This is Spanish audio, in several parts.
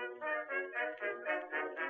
Thank you.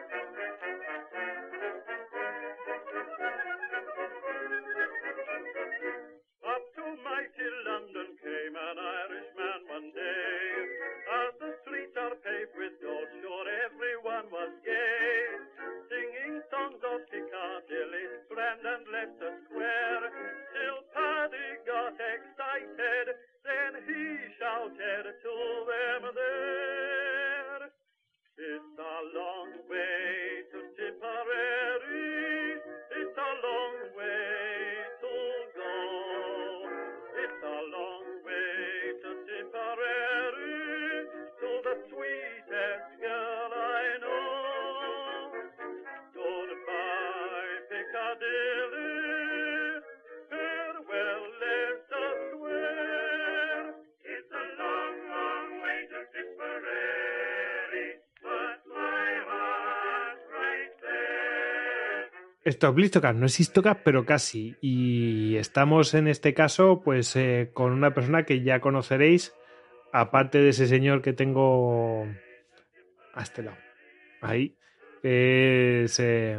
Esto es Blistocast, no es Histocast, pero casi. Y estamos en este caso, pues, eh, con una persona que ya conoceréis, aparte de ese señor que tengo a este lado. Ahí. Es, eh,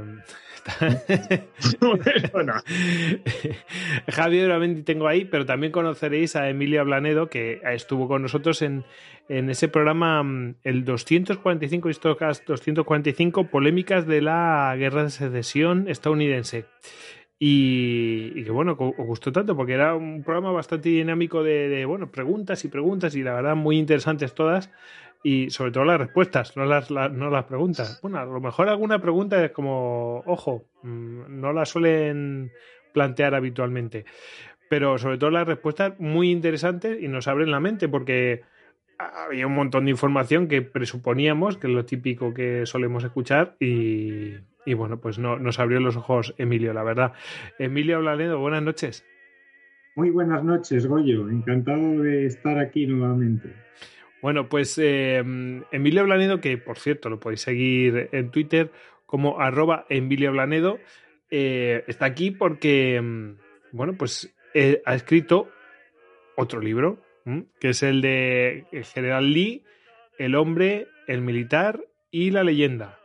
Javier Oramendi tengo ahí, pero también conoceréis a Emilia Blanedo, que estuvo con nosotros en, en ese programa, mm, el 245, Histocast 245, polémicas de la guerra de secesión estadounidense. Y, que bueno, os gustó tanto porque era un programa bastante dinámico de, de, bueno, preguntas y preguntas y la verdad muy interesantes todas y sobre todo las respuestas, no las, la- no las preguntas. Bueno, a lo mejor alguna pregunta es como, ojo, mm, no la suelen plantear habitualmente, pero sobre todo las respuestas muy interesantes y nos abren la mente porque había un montón de información que presuponíamos, que es lo típico que solemos escuchar y, y bueno, pues no, nos abrió los ojos Emilio, la verdad. Emilio Blanedo, buenas noches. Muy buenas noches, Goyo. Encantado de estar aquí nuevamente. Bueno, pues eh, Emilio Blanedo, que por cierto lo podéis seguir en Twitter como arroba Emilio Blanedo, eh, está aquí porque, mm, bueno, pues eh, ha escrito otro libro, que es el de el General Lee, El hombre, el militar y la leyenda.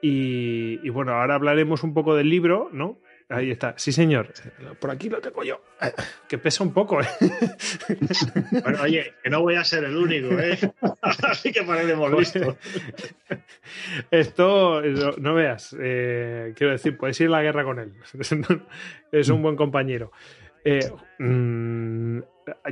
y bueno, ahora hablaremos un poco del libro, ¿no? Ahí está, sí señor, por aquí lo tengo yo, que pesa un poco, ¿eh? bueno, oye, que no voy a ser el único, ¿eh? Así que parecemos listos. Esto, no, no veas, eh, quiero decir, puedes ir a la guerra con él. es un buen compañero. Eh, mm,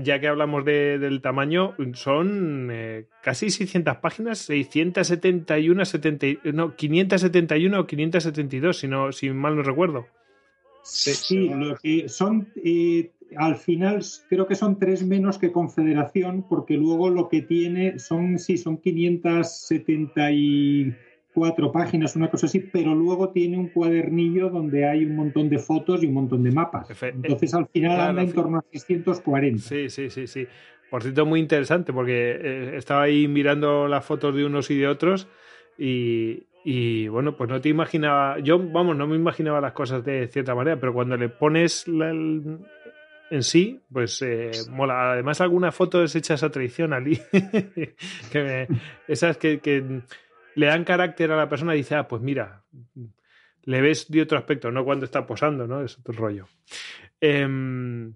ya que hablamos de- del tamaño, son eh, casi 600 páginas, 671, 70, y- no, 571 o 572, si, no, si mal no recuerdo. Sí, lo que son, eh, al final creo que son tres menos que Confederación, porque luego lo que tiene son, sí, son 574 páginas, una cosa así, pero luego tiene un cuadernillo donde hay un montón de fotos y un montón de mapas. Efe- Entonces al final claro, anda en torno a 640. Sí, sí, sí, sí. Por cierto, muy interesante porque eh, estaba ahí mirando las fotos de unos y de otros y, y, bueno, pues no te imaginaba, yo vamos, no me imaginaba las cosas de cierta manera, pero cuando le pones el- en sí, pues eh, mola. Además, algunas fotos hechas a traición ali, esas que, le dan carácter a la persona y dice, ah, pues mira, le ves de otro aspecto, no cuando está posando, ¿no? Es otro rollo. Em,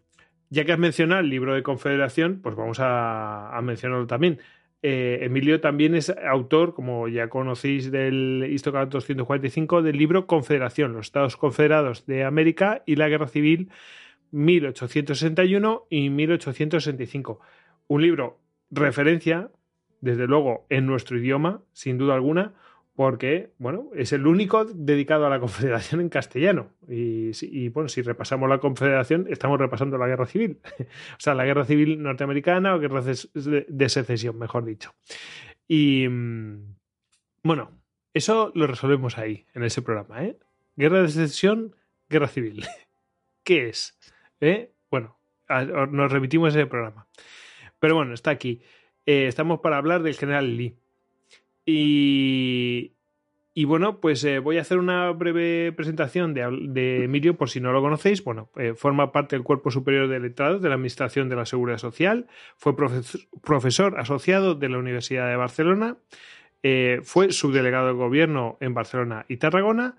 ya que has mencionado el libro de Confederación, pues vamos a mencionarlo también. Eh, Emilio también es autor, como ya conocéis del Histocast 245, del libro Confederación, los Estados Confederados de América y la Guerra Civil 1861 y 1865. Un libro referencia, desde luego, en nuestro idioma, sin duda alguna, porque, bueno, es el único dedicado a la Confederación en castellano. Y, y, bueno, si repasamos la Confederación, estamos repasando la Guerra Civil. o sea, la Guerra Civil norteamericana o Guerra de, secesión, mejor dicho. Y, mm, bueno, eso lo resolvemos ahí, en ese programa, ¿eh? Guerra de secesión, Guerra Civil. ¿Qué es? ¿Eh? Bueno, nos remitimos a ese programa. Pero bueno, está aquí. Eh, estamos para hablar del general Lee. Y, bueno, pues eh, voy a hacer una breve presentación de, Emilio, por si no lo conocéis. Bueno, eh, forma parte del Cuerpo Superior de Letrados de la Administración de la Seguridad Social. Fue profes- profesor asociado de la Universidad de Barcelona. eh, fue subdelegado de gobierno en Barcelona y Tarragona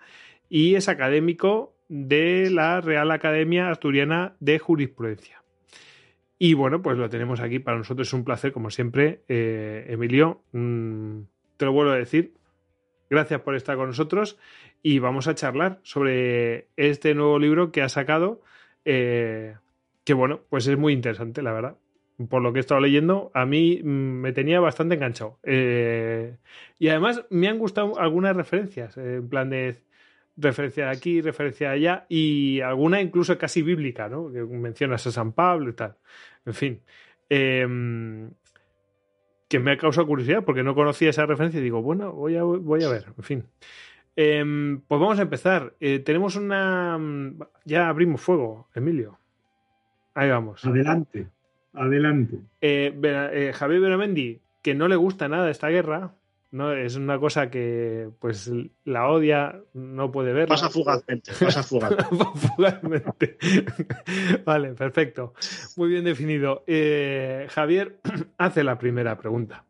y es académico de la Real Academia Asturiana de Jurisprudencia. Y bueno, pues lo tenemos aquí. Para nosotros es un placer, como siempre. Emilio, mm, te lo vuelvo a decir. Gracias por estar con nosotros y vamos a charlar sobre este nuevo libro que ha sacado, eh, que bueno, pues es muy interesante, la verdad. Por lo que he estado leyendo, a mí mm, me tenía bastante enganchado. Eh, y además me han gustado algunas referencias, eh, en plan de referencia de aquí, referencia de allá, y alguna incluso casi bíblica, ¿no? Que mencionas a San Pablo y tal. En fin. Em, que me ha causado curiosidad porque no conocía esa referencia y digo, bueno, voy a, voy a ver, en fin. Em, pues vamos a empezar. Eh, tenemos una. Mm, ya abrimos fuego, Emilio. Ahí vamos. Adelante, adelante. Eh, eh, Javier Benamendi, que no le gusta nada esta guerra, no es una cosa que pues la odia, no puede verla. Pasa fugazmente, pasa fugazmente. vale, perfecto. Muy bien definido. Javier hace la primera pregunta.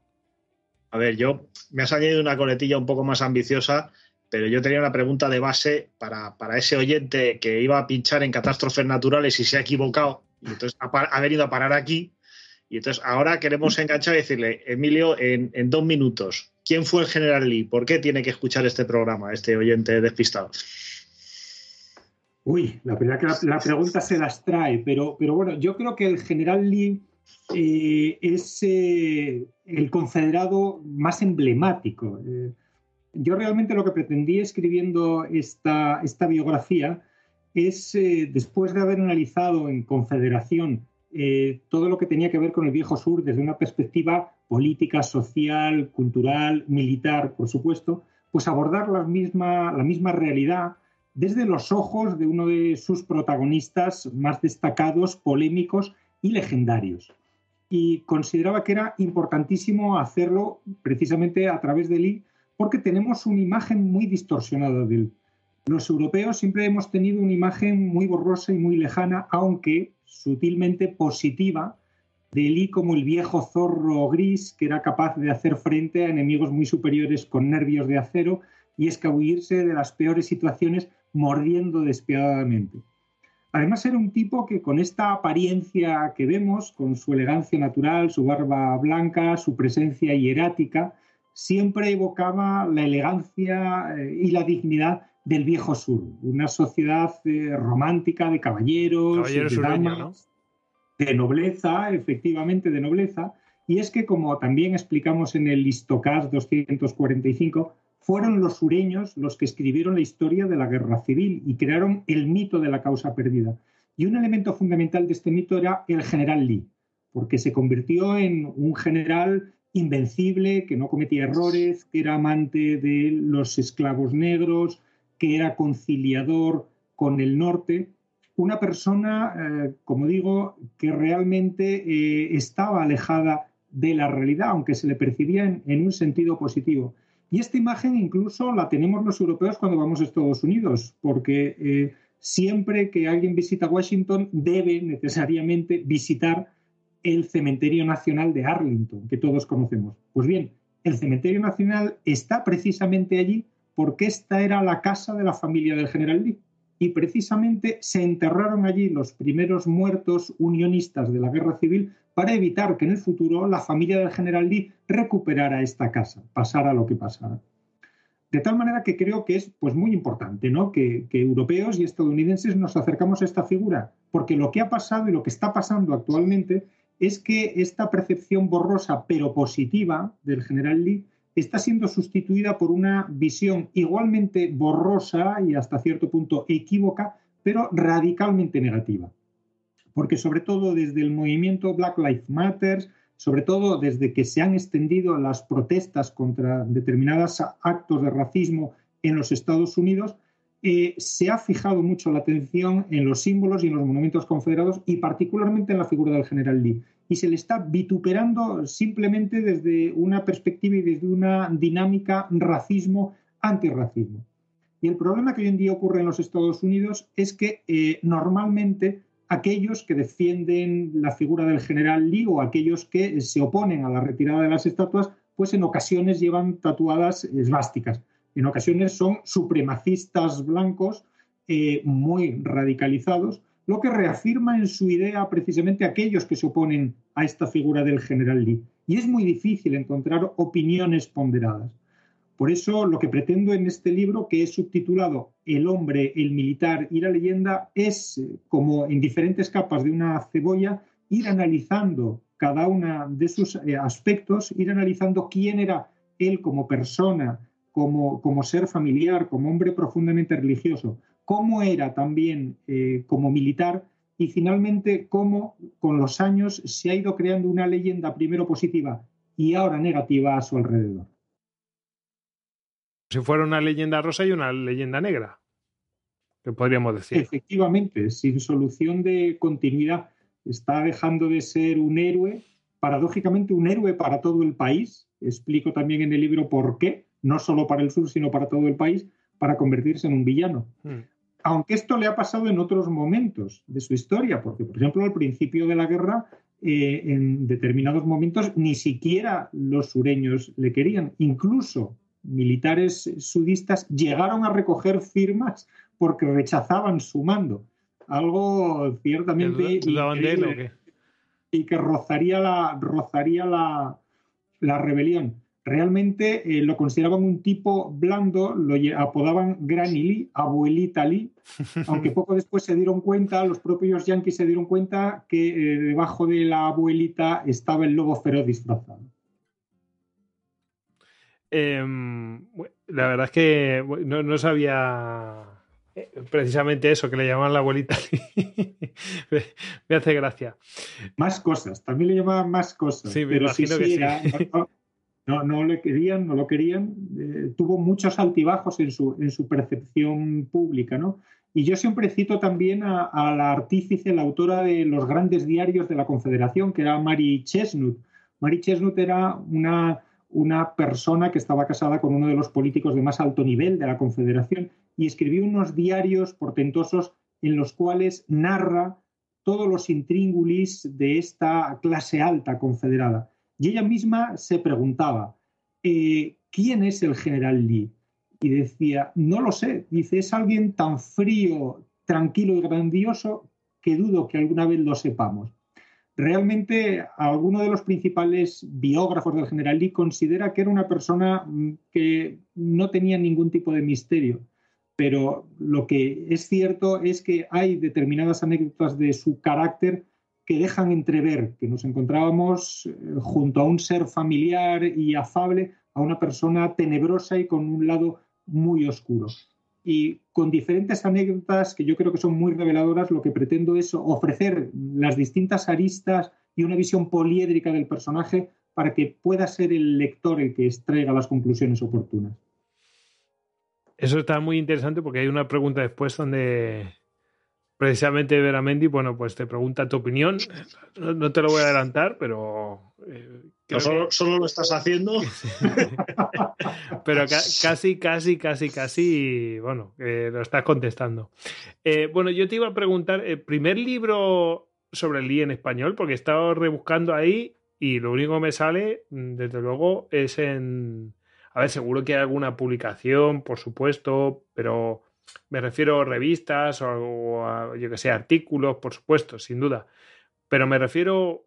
A ver, yo me has añadido una coletilla un poco más ambiciosa pero yo tenía una pregunta de base para, ese oyente que iba a pinchar en catástrofes naturales y se ha equivocado, y entonces ha, venido a parar aquí. Y entonces ahora queremos enganchar y decirle, Emilio, en, dos minutos, ¿quién fue el general Lee? ¿Por qué tiene que escuchar este programa, este oyente despistado? Uy, la verdad que la, pregunta se las trae, pero, bueno, yo creo que el general Lee eh, es eh, el confederado más emblemático. Eh, yo realmente lo que pretendí escribiendo esta, biografía es, después de haber analizado en Confederación eh, todo lo que tenía que ver con el viejo sur desde una perspectiva política, social, cultural, militar, por supuesto, pues abordar la misma, la misma realidad desde los ojos de uno de sus protagonistas más destacados, polémicos y legendarios. Y consideraba que era importantísimo hacerlo precisamente a través de Lee, porque tenemos una imagen muy distorsionada de él. Los europeos siempre hemos tenido una imagen muy borrosa y muy lejana, aunque sutilmente positiva, de Lee como el viejo zorro gris que era capaz de hacer frente a enemigos muy superiores con nervios de acero y escabullirse de las peores situaciones mordiendo despiadadamente. Además era un tipo que con esta apariencia que vemos, con su elegancia natural, su barba blanca, su presencia hierática, siempre evocaba la elegancia eh, y la dignidad del viejo sur, una sociedad eh, romántica de caballeros, de, de nobleza, efectivamente de nobleza, y es que como también explicamos en el Listocast 245, fueron los sureños los que escribieron la historia de la guerra civil y crearon el mito de la causa perdida. Y un elemento fundamental de este mito era el general Lee, porque se convirtió en un general invencible, que no cometía errores, que era amante de los esclavos negros, que era conciliador con el norte. Una persona, eh, como digo, que realmente eh, estaba alejada de la realidad, aunque se le percibía en, un sentido positivo. Y esta imagen incluso la tenemos los europeos cuando vamos a Estados Unidos, porque eh, siempre que alguien visita Washington debe necesariamente visitar el Cementerio Nacional de Arlington, que todos conocemos. Pues bien, el Cementerio Nacional está precisamente allí porque esta era la casa de la familia del general Lee. Y precisamente se enterraron allí los primeros muertos unionistas de la guerra civil para evitar que en el futuro la familia del general Lee recuperara esta casa, pasara lo que pasara. De tal manera que creo que es pues, muy importante ¿no? que, que europeos y estadounidenses nos acercamos a esta figura, porque lo que ha pasado y lo que está pasando actualmente es que esta percepción borrosa pero positiva del general Lee está siendo sustituida por una visión igualmente borrosa y hasta cierto punto equívoca, pero radicalmente negativa. Porque sobre todo desde el movimiento Black Lives Matter, sobre todo desde que se han extendido las protestas contra determinados actos de racismo en los Estados Unidos, eh, se ha fijado mucho la atención en los símbolos y en los monumentos confederados y particularmente en la figura del general Lee. Y se le está vituperando simplemente desde una perspectiva y desde una dinámica racismo-antirracismo. Y el problema que hoy en día ocurre en los Estados Unidos es que eh, normalmente aquellos que defienden la figura del general Lee o aquellos que se oponen a la retirada de las estatuas, pues en ocasiones llevan tatuadas esvásticas. En ocasiones son supremacistas blancos eh, muy radicalizados, lo que reafirma en su idea precisamente aquellos que se oponen a esta figura del general Lee. Y es muy difícil encontrar opiniones ponderadas. Por eso lo que pretendo en este libro, que es subtitulado El hombre, el militar y la leyenda, es, eh, como en diferentes capas de una cebolla, ir analizando cada uno de sus eh, aspectos, ir analizando quién era él como persona, como, como ser familiar, como hombre profundamente religioso, cómo era también eh, como militar y finalmente cómo con los años se ha ido creando una leyenda primero positiva y ahora negativa a su alrededor. Si fuera una leyenda rosa y una leyenda negra, que podríamos decir. Efectivamente, sin solución de continuidad, está dejando de ser un héroe, paradójicamente un héroe para todo el país. Explico también en el libro por qué, no solo para el sur, sino para todo el país, para convertirse en un villano. Hmm. Aunque esto le ha pasado en otros momentos de su historia, porque, por ejemplo, al principio de la guerra, eh, en determinados momentos, ni siquiera los sureños le querían. Incluso militares sudistas llegaron a recoger firmas porque rechazaban su mando. Algo ciertamente y que rozaría la, rozaría la, la rebelión realmente eh, lo consideraban un tipo blando, lo apodaban Granny Lee, abuelita Lee, aunque poco después se dieron cuenta, los propios yankees se dieron cuenta que eh, debajo de la abuelita estaba el lobo feroz disfrazado. Em, la verdad es que no, sabía eh, precisamente eso, que le llamaban la abuelita. me, hace gracia. Más cosas, también le llamaban más cosas. Sí, me imagino que sí. no, no le querían, no lo querían, eh, tuvo muchos altibajos en su, en su percepción pública, ¿no? Y yo siempre cito también a, la artífice, la autora de los grandes diarios de la Confederación, que era Mary Chesnut. Mary Chesnut era una, una persona que estaba casada con uno de los políticos de más alto nivel de la Confederación y escribió unos diarios portentosos en los cuales narra todos los intríngulis de esta clase alta confederada. Y ella misma se preguntaba, eh, ¿quién es el general Lee? Y decía, no lo sé. Dice, es alguien tan frío, tranquilo y grandioso que dudo que alguna vez lo sepamos. Realmente, alguno de los principales biógrafos del general Lee considera que era una persona mm, que no tenía ningún tipo de misterio. Pero lo que es cierto es que hay determinadas anécdotas de su carácter que dejan entrever que nos encontrábamos eh, junto a un ser familiar y afable, a una persona tenebrosa y con un lado muy oscuro. Y con diferentes anécdotas que yo creo que son muy reveladoras, lo que pretendo es ofrecer las distintas aristas y una visión poliédrica del personaje para que pueda ser el lector el que extraiga las conclusiones oportunas. Eso está muy interesante porque hay una pregunta después donde precisamente Veramendi, bueno, pues te pregunta tu opinión. No, te lo voy a adelantar, pero. Eh, solo, lo estás haciendo. pero casi, casi, casi, casi, bueno, lo estás contestando. Eh, bueno, yo te iba a preguntar, el primer libro sobre el Lee en español, porque he estado rebuscando ahí y lo único que me sale, desde luego, es en. A ver, seguro que hay alguna publicación, por supuesto, pero me refiero a revistas o a, yo que sé, artículos, por supuesto, sin duda. Pero me refiero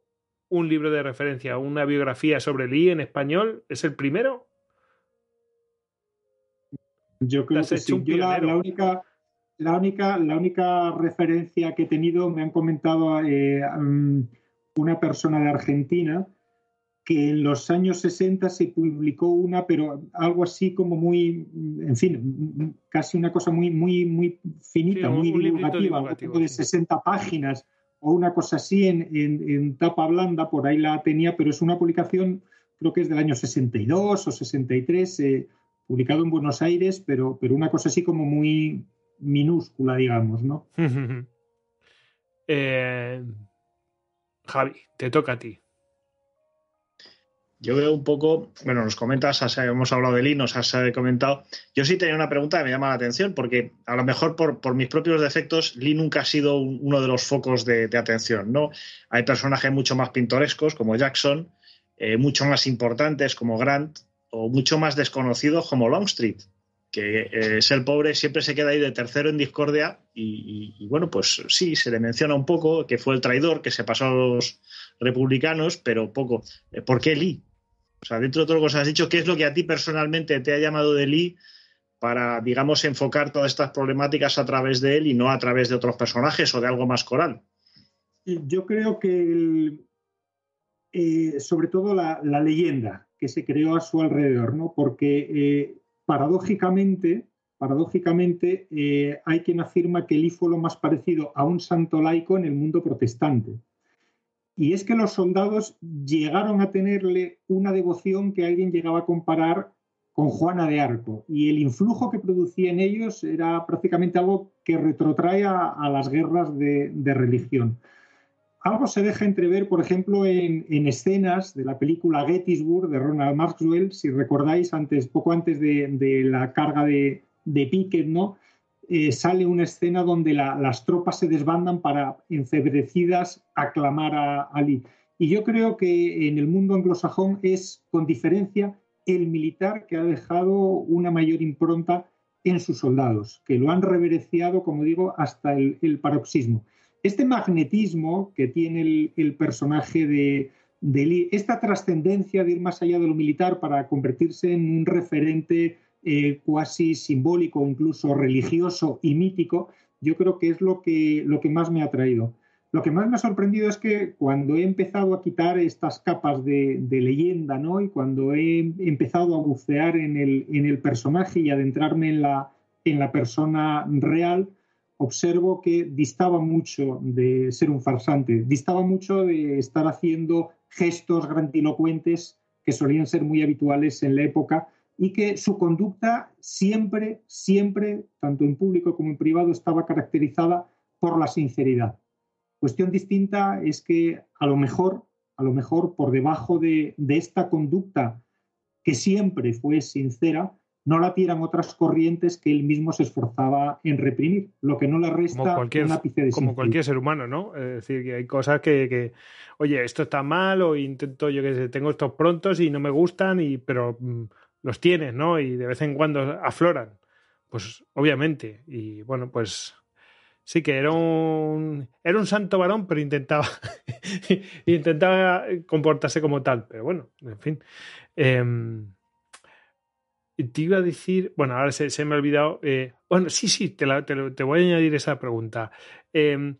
un libro de referencia, una biografía sobre Lee en español, ¿es el primero? Yo creo que sí. la, única, la, única, la única referencia que he tenido, me han comentado eh, mm, una persona de Argentina, que en los años 60 se publicó una, pero algo así como muy, en fin, casi una cosa muy, muy, muy finita, muy divulgativa, de 60 páginas o una cosa así en, tapa blanda, por ahí la tenía, pero es una publicación, creo que es del año 62 o 63, eh, publicado en Buenos Aires, pero, pero una cosa así como muy minúscula, digamos, ¿no? Eh, Javi, te toca a ti. Yo veo un poco, bueno, nos comentas, hemos hablado de nos has eh, comentado. Yo sí tenía una pregunta que me llama la atención, porque a lo mejor por, mis propios defectos, Lee nunca ha sido uno de los focos de, atención, ¿no? Hay personajes mucho más pintorescos, como Jackson, eh, mucho más importantes como Grant o mucho más desconocidos como Longstreet, que eh, es el pobre siempre se queda ahí de tercero en discordia y, bueno, pues sí, se le menciona un poco que fue el traidor, que se pasó a los republicanos, pero poco. Eh, ¿Por qué Lee? O sea, dentro de todo lo que has dicho, ¿qué es lo que a ti personalmente te ha llamado de Lee para, digamos, enfocar todas estas problemáticas a través de él y no a través de otros personajes o de algo más coral? Yo creo que eh, sobre todo la, leyenda que se creó a su alrededor, ¿no? Porque eh, paradójicamente, paradójicamente eh, hay quien afirma que Lee fue lo más parecido a un santo laico en el mundo protestante. Y es que los soldados llegaron a tenerle una devoción que alguien llegaba a comparar con Juana de Arco. Y el influjo que producía en ellos era prácticamente algo que retrotrae a, las guerras de, religión. Algo se deja entrever, por ejemplo, en, escenas de la película Gettysburg de Ronald Maxwell, si recordáis, antes, poco antes de, la carga de, de Pickett, ¿no? Eh, sale una escena donde las tropas se desbandan para, enfebrecidas, aclamar a Ali. Y yo creo que en el mundo anglosajón es, con diferencia, el militar que ha dejado una mayor impronta en sus soldados, que lo han reverenciado, como digo, hasta el, paroxismo. Este magnetismo que tiene el, personaje de, de Lee, esta trascendencia de ir más allá de lo militar para convertirse en un referente eh, cuasi simbólico, incluso religioso y mítico, yo creo que es lo que, lo que más me ha traído. Lo que más me ha sorprendido es que cuando he empezado a quitar estas capas de, leyenda, ¿no? Y cuando he empezado a bucear en el, en el personaje y adentrarme en la, en la persona real, observo que distaba mucho de ser un farsante, distaba mucho de estar haciendo gestos grandilocuentes que solían ser muy habituales en la época y que su conducta siempre, siempre, tanto en público como en privado, estaba caracterizada por la sinceridad. Cuestión distinta es que a lo mejor, a lo mejor por debajo de, esta conducta que siempre fue sincera, no la tiran otras corrientes que él mismo se esforzaba en reprimir, lo que no le resta como cualquier, de Como cualquier ser humano, ¿no? Es decir, que hay cosas que, oye, esto está mal o intento, yo que sé, tengo estos prontos y no me gustan, y, pero mm, los tienes, ¿no? Y de vez en cuando afloran. Pues obviamente. Y bueno, pues sí que era un, era un santo varón, pero intentaba, intentaba comportarse como tal. Pero bueno, en fin. Eh, te iba a decir, bueno, ahora se, me ha olvidado. Eh, bueno, sí, sí, te, te, voy a añadir esa pregunta. Em,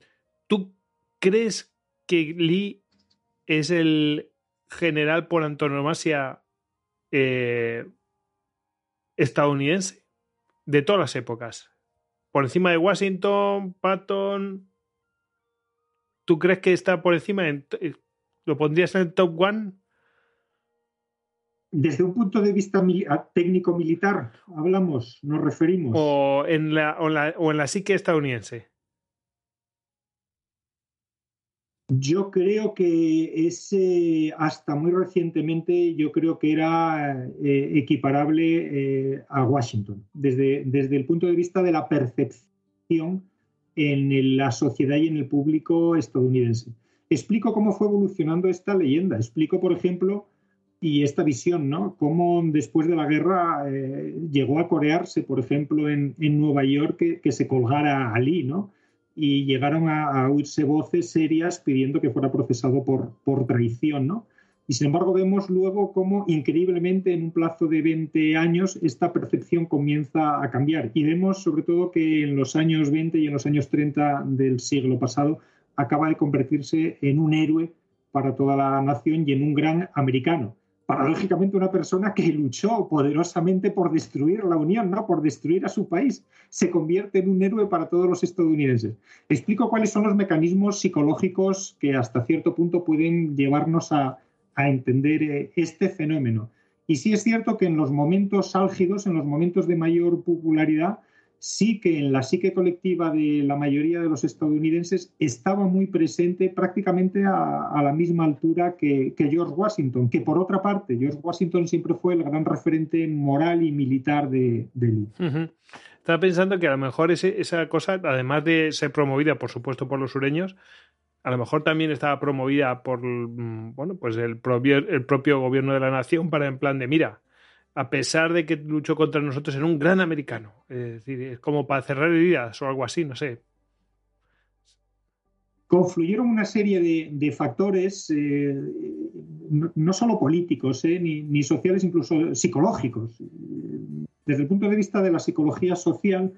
¿Tú crees que Lee es el general por antonomasia eh, estadounidense de todas las épocas. Por encima de Washington, Patton. ¿Tú crees que está por encima? Eh, ¿Lo pondrías en el top one? Desde un punto de vista técnico-militar, hablamos, nos referimos. O en la, o, la, o en la psique estadounidense. Yo creo que ese, hasta muy recientemente, yo creo que era eh, equiparable eh, a Washington, desde, desde el punto de vista de la percepción en la sociedad y en el público estadounidense. Explico cómo fue evolucionando esta leyenda. Explico, por ejemplo, y esta visión, ¿no? Cómo después de la guerra eh, llegó a corearse, por ejemplo, en, en Nueva York que, que, se colgara a Ali, ¿no? Y llegaron a, oírse voces serias pidiendo que fuera procesado por, por traición, ¿no? Y sin embargo vemos luego cómo increíblemente en un plazo de 20 años esta percepción comienza a cambiar. Y vemos sobre todo que en los años 20 y en los años 30 del siglo pasado acaba de convertirse en un héroe para toda la nación y en un gran americano paradójicamente una persona que luchó poderosamente por destruir la Unión, ¿no? por destruir a su país, se convierte en un héroe para todos los estadounidenses. Explico cuáles son los mecanismos psicológicos que hasta cierto punto pueden llevarnos a, a entender eh, este fenómeno. Y sí es cierto que en los momentos álgidos, en los momentos de mayor popularidad, sí que en la psique colectiva de la mayoría de los estadounidenses estaba muy presente prácticamente a, la misma altura que, George Washington, que por otra parte, George Washington siempre fue el gran referente moral y militar de, de Estaba pensando que a lo mejor esa cosa, además de ser promovida, por supuesto, por los sureños, a lo mejor también estaba promovida por mm, bueno, pues el propio, el propio gobierno de la nación para en plan de mira, a pesar de que luchó contra nosotros, era un gran americano. Es decir, es como para cerrar heridas o algo así, no sé. Confluyeron una serie de, factores, eh, no, solo políticos, eh, ni, sociales, incluso psicológicos. Desde el punto de vista de la psicología social,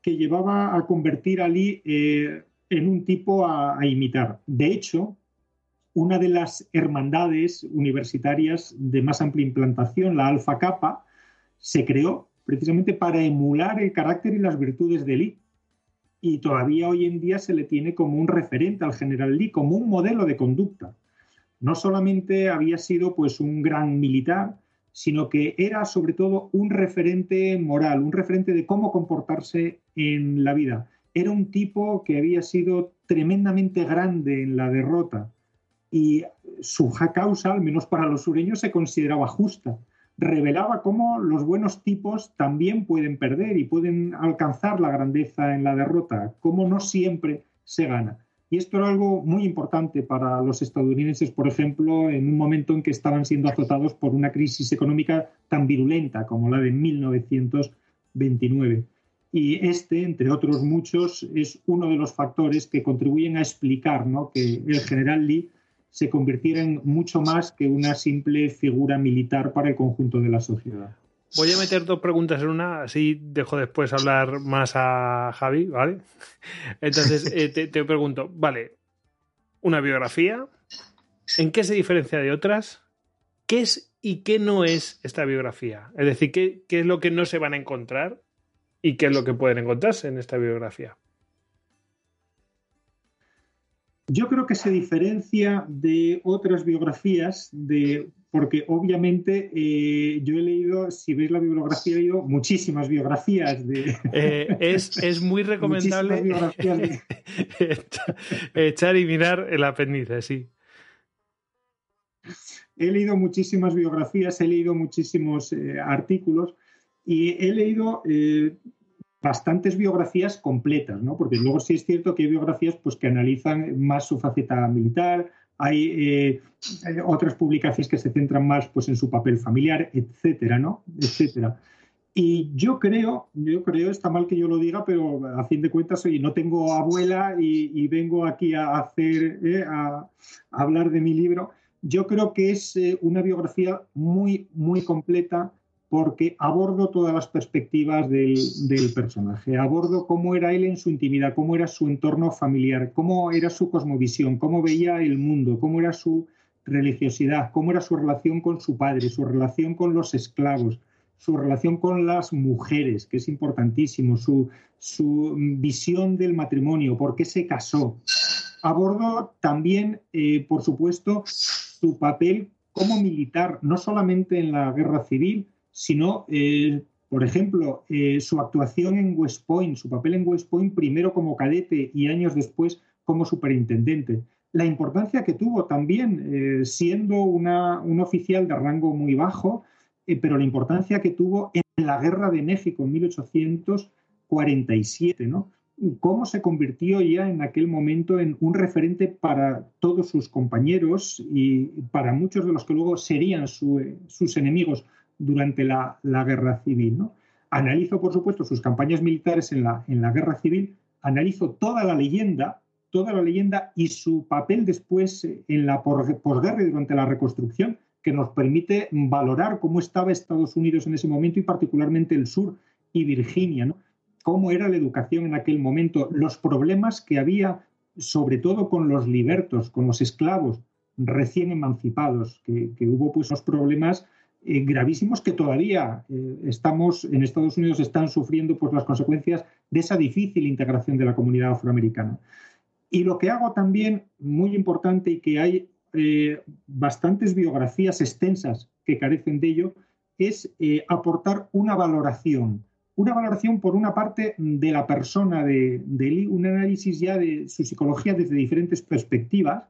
que llevaba a convertir a Ali eh, en un tipo a imitar. De hecho, una de las hermandades universitarias de más amplia implantación, la Alfa Kappa, se creó precisamente para emular el carácter y las virtudes de Lee. Y todavía hoy en día se le tiene como un referente al general Lee, como un modelo de conducta. No solamente había sido pues un gran militar, sino que era sobre todo un referente moral, un referente de cómo comportarse en la vida. Era un tipo que había sido tremendamente grande en la derrota, y su causa, al menos para los sureños, se consideraba justa. Revelaba cómo los buenos tipos también pueden perder y pueden alcanzar la grandeza en la derrota, cómo no siempre se gana. Y esto era algo muy importante para los estadounidenses, por ejemplo, en un momento en que estaban siendo azotados por una crisis económica tan virulenta como la de 1929. Y este, entre otros muchos, es uno de los factores que contribuyen a explicar ¿no? que el general Lee se convirtiera en mucho más que una simple figura militar para el conjunto de la sociedad. Voy a meter dos preguntas en una, así dejo después hablar más a Javi, ¿vale? Entonces, eh, te, pregunto, vale, una biografía, ¿en qué se diferencia de otras? ¿Qué es y qué no es esta biografía? Es decir, ¿qué, qué es lo que no se van a encontrar y qué es lo que pueden encontrarse en esta biografía? Yo creo que se diferencia de otras biografías, de, porque obviamente eh, yo he leído, si veis la bibliografía, he leído muchísimas biografías de... Eh, es, muy recomendable echar y mirar el apéndice, sí. He leído muchísimas biografías, he leído muchísimos eh, artículos y he leído bastantes biografías completas, ¿no? Porque luego sí es cierto que hay biografías pues, que analizan más su faceta militar, hay, eh, otras publicaciones que se centran más pues, en su papel familiar, etcétera, ¿no? Etcétera. Y yo creo, yo creo, está mal que yo lo diga, pero a fin de cuentas, oye, no tengo abuela y, vengo aquí a hacer, eh, a, hablar de mi libro. Yo creo que es eh, una biografía muy, muy completa, porque abordo todas las perspectivas del, personaje, abordo cómo era él en su intimidad, cómo era su entorno familiar, cómo era su cosmovisión, cómo veía el mundo, cómo era su religiosidad, cómo era su relación con su padre, su relación con los esclavos, su relación con las mujeres, que es importantísimo, su, visión del matrimonio, por qué se casó. Abordo también, eh, por supuesto, su papel como militar, no solamente en la guerra civil, sino, eh, por ejemplo, eh, su actuación en West Point, su papel en West Point, primero como cadete y años después como superintendente. La importancia que tuvo también, eh, siendo una, un oficial de rango muy bajo, pero la importancia que tuvo en la Guerra de México en 1847, ¿no? cómo se convirtió ya en aquel momento en un referente para todos sus compañeros y para muchos de los que luego serían sus enemigos durante la, guerra civil. ¿no? Analizo, por supuesto, sus campañas militares en la, en la guerra civil, analizo toda la leyenda, toda la leyenda y su papel después en la posguerra y durante la reconstrucción, que nos permite valorar cómo estaba Estados Unidos en ese momento y particularmente el sur y Virginia, cómo era la educación en aquel momento, los problemas que había, sobre todo con los libertos, con los esclavos recién emancipados, que, que hubo pues unos problemas eh, gravísimos que todavía eh, estamos en Estados Unidos están sufriendo pues, las consecuencias de esa difícil integración de la comunidad afroamericana. Y lo que hago también, muy importante, y que hay eh, bastantes biografías extensas que carecen de ello, es aportar una valoración. Una valoración, por una parte, de la persona de, de un análisis ya de su psicología desde diferentes perspectivas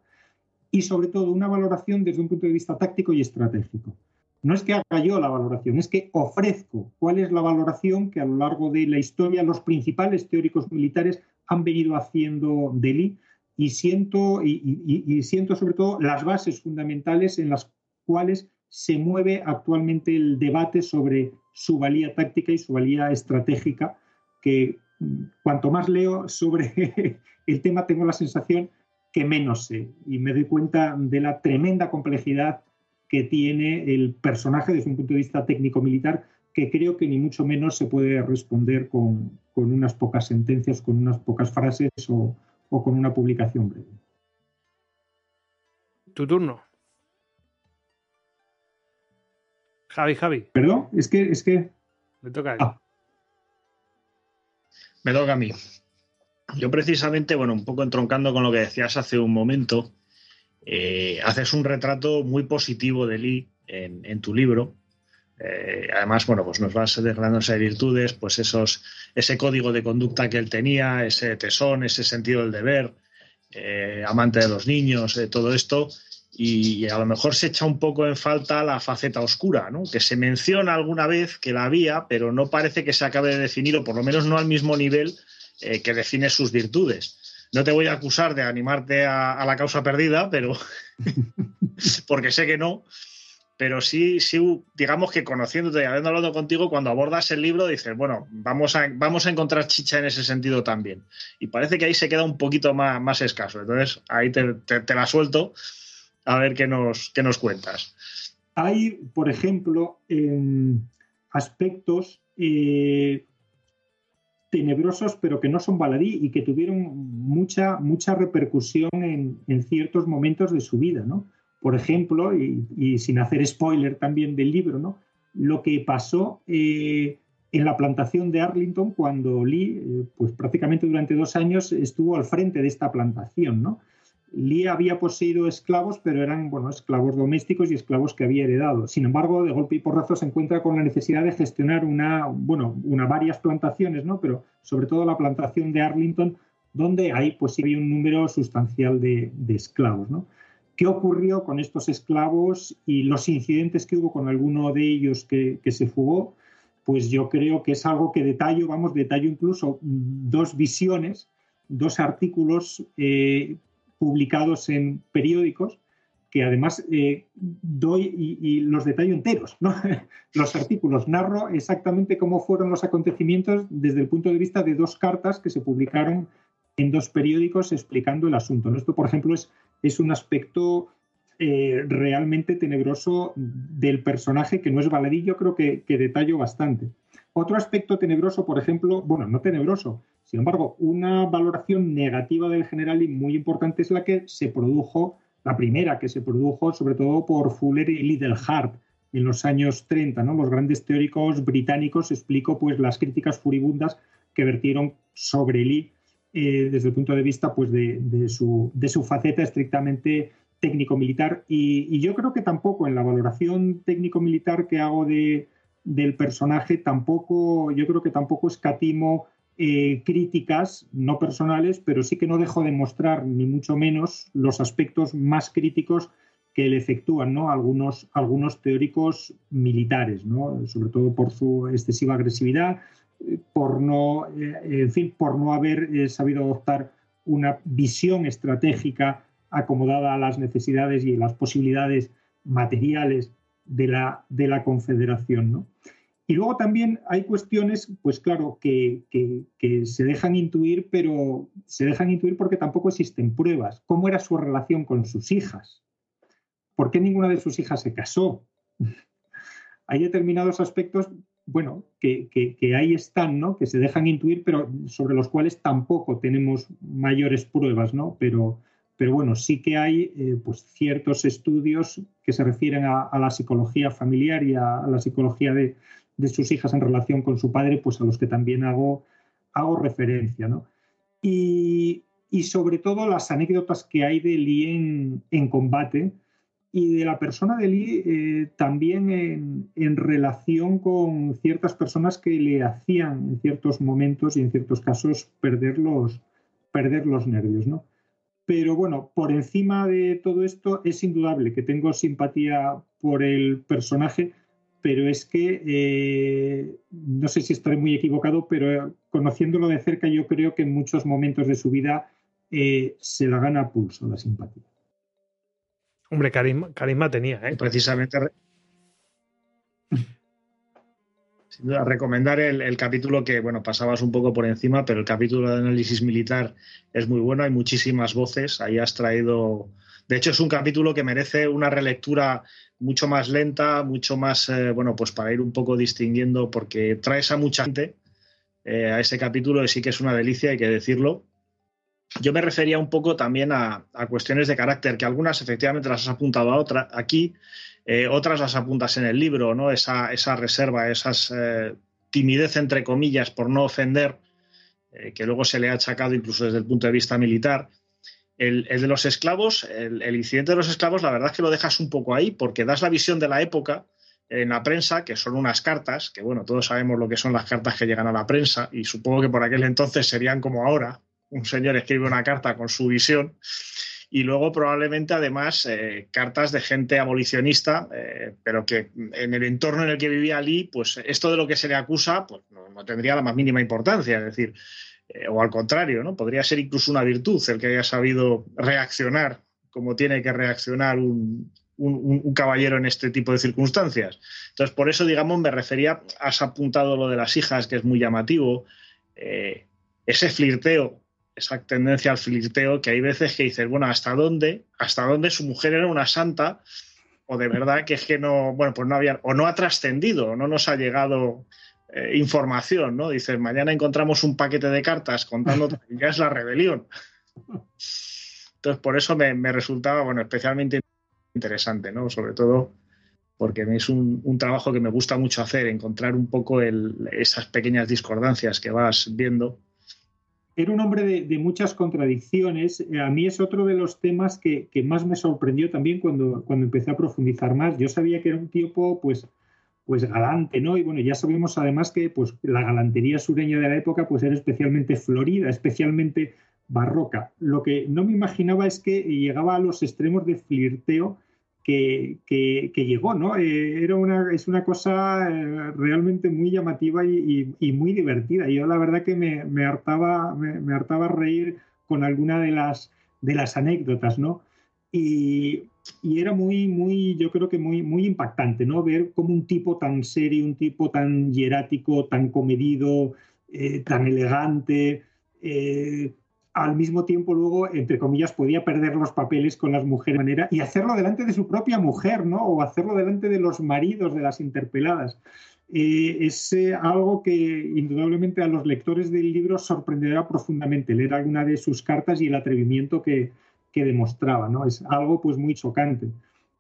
y, sobre todo, una valoración desde un punto de vista táctico y estratégico. No es que haga yo la valoración, es que ofrezco cuál es la valoración que a lo largo de la historia los principales teóricos militares han venido haciendo de Lee y siento, y, siento sobre todo las bases fundamentales en las cuales se mueve actualmente el debate sobre su valía táctica y su valía estratégica, que mm, cuanto más leo sobre el tema tengo la sensación que menos sé y me doy cuenta de la tremenda complejidad que tiene el personaje desde un punto de vista técnico-militar, que creo que ni mucho menos se puede responder con, unas pocas sentencias, con unas pocas frases o, con una publicación breve. Tu turno. Javi, Javi. Perdón, es que, es que. Me toca a ah. Me toca a mí. Yo precisamente, bueno, un poco entroncando con lo que decías hace un momento, eh, haces un retrato muy positivo de Lee en, tu libro. Eh, además, bueno, pues nos vas desgranando esas virtudes, pues esos, ese código de conducta que él tenía, ese tesón, ese sentido del deber, eh, amante de los niños, todo esto. Y, a lo mejor se echa un poco en falta la faceta oscura, ¿no? que se menciona alguna vez que la había, pero no parece que se acabe de definir, o por lo menos no al mismo nivel que define sus virtudes. No te voy a acusar de animarte a, la causa perdida, pero porque sé que no. Pero sí, sí, digamos que conociéndote y habiendo hablado contigo, cuando abordas el libro dices, bueno, vamos a, vamos a encontrar chicha en ese sentido también. Y parece que ahí se queda un poquito más, más escaso. Entonces, ahí te, la suelto a ver qué nos, qué nos cuentas. Hay, por ejemplo, aspectos eh, tenebrosos, pero que no son baladí y que tuvieron mucha, mucha repercusión en, ciertos momentos de su vida, ¿no? Por ejemplo, y, sin hacer spoiler también del libro, ¿no? Lo que pasó eh, en la plantación de Arlington cuando Lee, eh, pues prácticamente durante dos años estuvo al frente de esta plantación, ¿no? Lee había poseído esclavos, pero eran bueno, esclavos domésticos y esclavos que había heredado. Sin embargo, de golpe y porrazo se encuentra con la necesidad de gestionar una, bueno, una varias plantaciones, ¿no? Pero sobre todo la plantación de Arlington, donde hay pues había un número sustancial de, esclavos, ¿no? ¿Qué ocurrió con estos esclavos y los incidentes que hubo con alguno de ellos que, se fugó? Pues yo creo que es algo que detallo, vamos, detallo incluso dos visiones, dos artículos eh, publicados en periódicos, que además eh, doy y, los detallo enteros, ¿no? los artículos. Narro exactamente cómo fueron los acontecimientos desde el punto de vista de dos cartas que se publicaron en dos periódicos explicando el asunto. Esto, por ejemplo, es, es un aspecto eh, realmente tenebroso del personaje que no es baladí, creo que, que detallo bastante. Otro aspecto tenebroso, por ejemplo, bueno, no tenebroso, sin embargo, una valoración negativa del general y muy importante es la que se produjo, la primera que se produjo sobre todo por Fuller y Liddell Hart en los años 30. ¿no? Los grandes teóricos británicos explico pues, las críticas furibundas que vertieron sobre Lee eh, desde el punto de vista pues, de, su, faceta estrictamente técnico-militar. Y, yo creo que tampoco en la valoración técnico-militar que hago de, del personaje, tampoco, yo creo que tampoco escatimo eh, críticas, no personales, pero sí que no dejo de mostrar, ni mucho menos, los aspectos más críticos que le efectúan ¿no? algunos, algunos teóricos militares, ¿no? sobre todo por su excesiva agresividad, eh, por no, eh, en fin, por no haber sabido adoptar una visión estratégica acomodada a las necesidades y las posibilidades materiales de la, de la Confederación. ¿no? Y luego también hay cuestiones, pues claro, que, se dejan intuir, pero se dejan intuir porque tampoco existen pruebas. ¿Cómo era su relación con sus hijas? ¿Por qué ninguna de sus hijas se casó? hay determinados aspectos, bueno, que, ahí están, ¿no? Que se dejan intuir, pero sobre los cuales tampoco tenemos mayores pruebas, ¿no? Pero, pero bueno, sí que hay eh, pues ciertos estudios que se refieren a, la psicología familiar y a la psicología de, sus hijas en relación con su padre, pues a los que también hago, referencia. ¿no? Y, sobre todo las anécdotas que hay de Lee en, combate y de la persona de Lee eh, también en, relación con ciertas personas que le hacían en ciertos momentos y en ciertos casos perder los, perder los nervios. ¿no? Pero bueno, por encima de todo esto es indudable que tengo simpatía por el personaje pero es que eh, no sé si estaré muy equivocado, pero conociéndolo de cerca yo creo que en muchos momentos de su vida eh, se la gana a pulso la simpatía. Hombre, carisma, carisma tenía, ¿eh? Precisamente. Recomendar el, capítulo que, bueno, pasabas un poco por encima, pero el capítulo de análisis militar es muy bueno, hay muchísimas voces, ahí has traído... De hecho, es un capítulo que merece una relectura mucho más lenta, mucho más, eh, bueno, pues para ir un poco distinguiendo, porque traes a mucha gente eh, a ese capítulo y sí que es una delicia, hay que decirlo. Yo me refería un poco también a, cuestiones de carácter, que algunas efectivamente las has apuntado a otra, aquí, eh, otras las apuntas en el libro, ¿no? Esa, esa reserva, esas eh, timidez entre comillas por no ofender, eh, que luego se le ha achacado incluso desde el punto de vista militar. El, de los esclavos, el, el, incidente de los esclavos, la verdad es que lo dejas un poco ahí, porque das la visión de la época en la prensa, que son unas cartas, que bueno, todos sabemos lo que son las cartas que llegan a la prensa, y supongo que por aquel entonces serían como ahora, un señor escribe una carta con su visión y luego probablemente además eh, cartas de gente abolicionista, eh, pero que en el entorno en el que vivía Lee, pues esto de lo que se le acusa pues no, tendría la más mínima importancia, es decir, eh, o al contrario, ¿no? Podría ser incluso una virtud el que haya sabido reaccionar como tiene que reaccionar un, caballero en este tipo de circunstancias. Entonces, por eso, digamos, me refería, has apuntado lo de las hijas, que es muy llamativo, ese flirteo esa tendencia al flirteo que hay veces que dices, bueno, ¿hasta dónde? ¿Hasta dónde su mujer era una santa? O de verdad que es que no, bueno, pues no había, o no ha trascendido, no nos ha llegado eh, información, ¿no? Dices, mañana encontramos un paquete de cartas contando que ya es la rebelión. Entonces, por eso me, resultaba, bueno, especialmente interesante, ¿no? Sobre todo porque es un, un, trabajo que me gusta mucho hacer, encontrar un poco el, esas pequeñas discordancias que vas viendo era un hombre de, muchas contradicciones. Eh, a mí es otro de los temas que, más me sorprendió también cuando, cuando empecé a profundizar más. Yo sabía que era un tipo, pues, pues galante, ¿no? Y bueno, ya sabemos además que pues, la galantería sureña de la época pues, era especialmente florida, especialmente barroca. Lo que no me imaginaba es que llegaba a los extremos de flirteo que, llegó, ¿no? Eh, era una, es una cosa eh, realmente muy llamativa y, muy divertida. Yo la verdad que me, hartaba, me, hartaba reír con alguna de las, de las anécdotas, ¿no? Y, era muy, muy, yo creo que muy, muy impactante, ¿no? Ver cómo un tipo tan serio, un tipo tan hierático, tan comedido, eh, tan elegante, al mismo tiempo luego, entre comillas, podía perder los papeles con las mujeres de manera y hacerlo delante de su propia mujer, ¿no? O hacerlo delante de los maridos de las interpeladas. Eh, es eh, algo que indudablemente a los lectores del libro sorprenderá profundamente leer alguna de sus cartas y el atrevimiento que, demostraba, ¿no? Es algo pues muy chocante.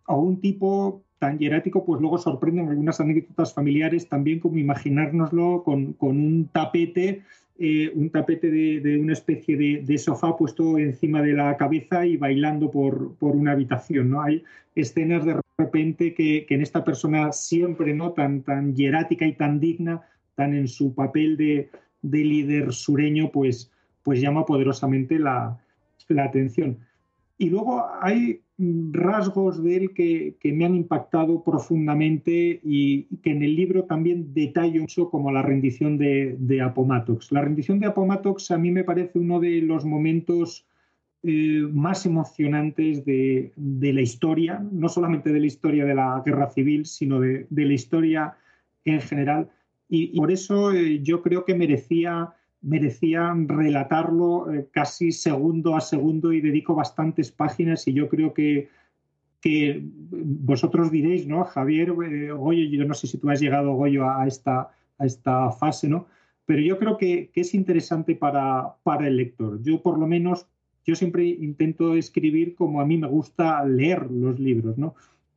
O un tipo tan hierático, pues luego sorprenden algunas anécdotas familiares también como imaginárnoslo con, con un tapete eh, un tapete de, una especie de, sofá puesto encima de la cabeza y bailando por, una habitación. ¿no? Hay escenas de repente que, en esta persona siempre no tan, tan hierática y tan digna, tan en su papel de, líder sureño, pues, pues llama poderosamente la, la atención. Y luego hay rasgos de él que, me han impactado profundamente y que en el libro también detallo mucho como la rendición de, Apomatox. La rendición de Apomatox a mí me parece uno de los momentos eh, más emocionantes de, la historia, no solamente de la historia de la guerra civil, sino de, la historia en general. Y, por eso eh, yo creo que merecía merecían relatarlo eh, casi segundo a segundo y dedico bastantes páginas y yo creo que, que vosotros diréis, ¿no? Javier, eh, Goyo, yo no sé si tú has llegado, Goyo, a esta, a esta fase, ¿no? Pero yo creo que, es interesante para, para el lector. Yo por lo menos, yo siempre intento escribir como a mí me gusta leer los libros, ¿no?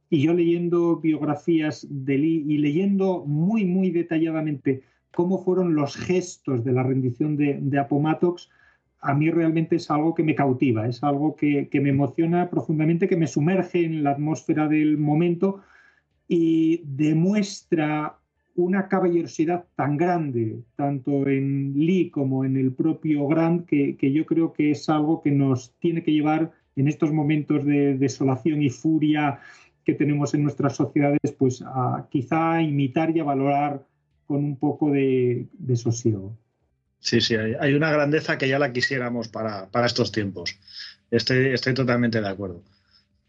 Y yo leyendo biografías de Lee y leyendo muy, muy detalladamente cómo fueron los gestos de la rendición de, Apomatox, a mí realmente es algo que me cautiva, es algo que, me emociona profundamente, que me sumerge en la atmósfera del momento y demuestra una caballerosidad tan grande, tanto en Lee como en el propio Grant, que, yo creo que es algo que nos tiene que llevar en estos momentos de desolación y furia que tenemos en nuestras sociedades, pues a quizá imitar y a valorar con un poco de, sosiego. Sí, sí, hay, una grandeza que ya la quisiéramos para, estos tiempos. Estoy, estoy totalmente de acuerdo.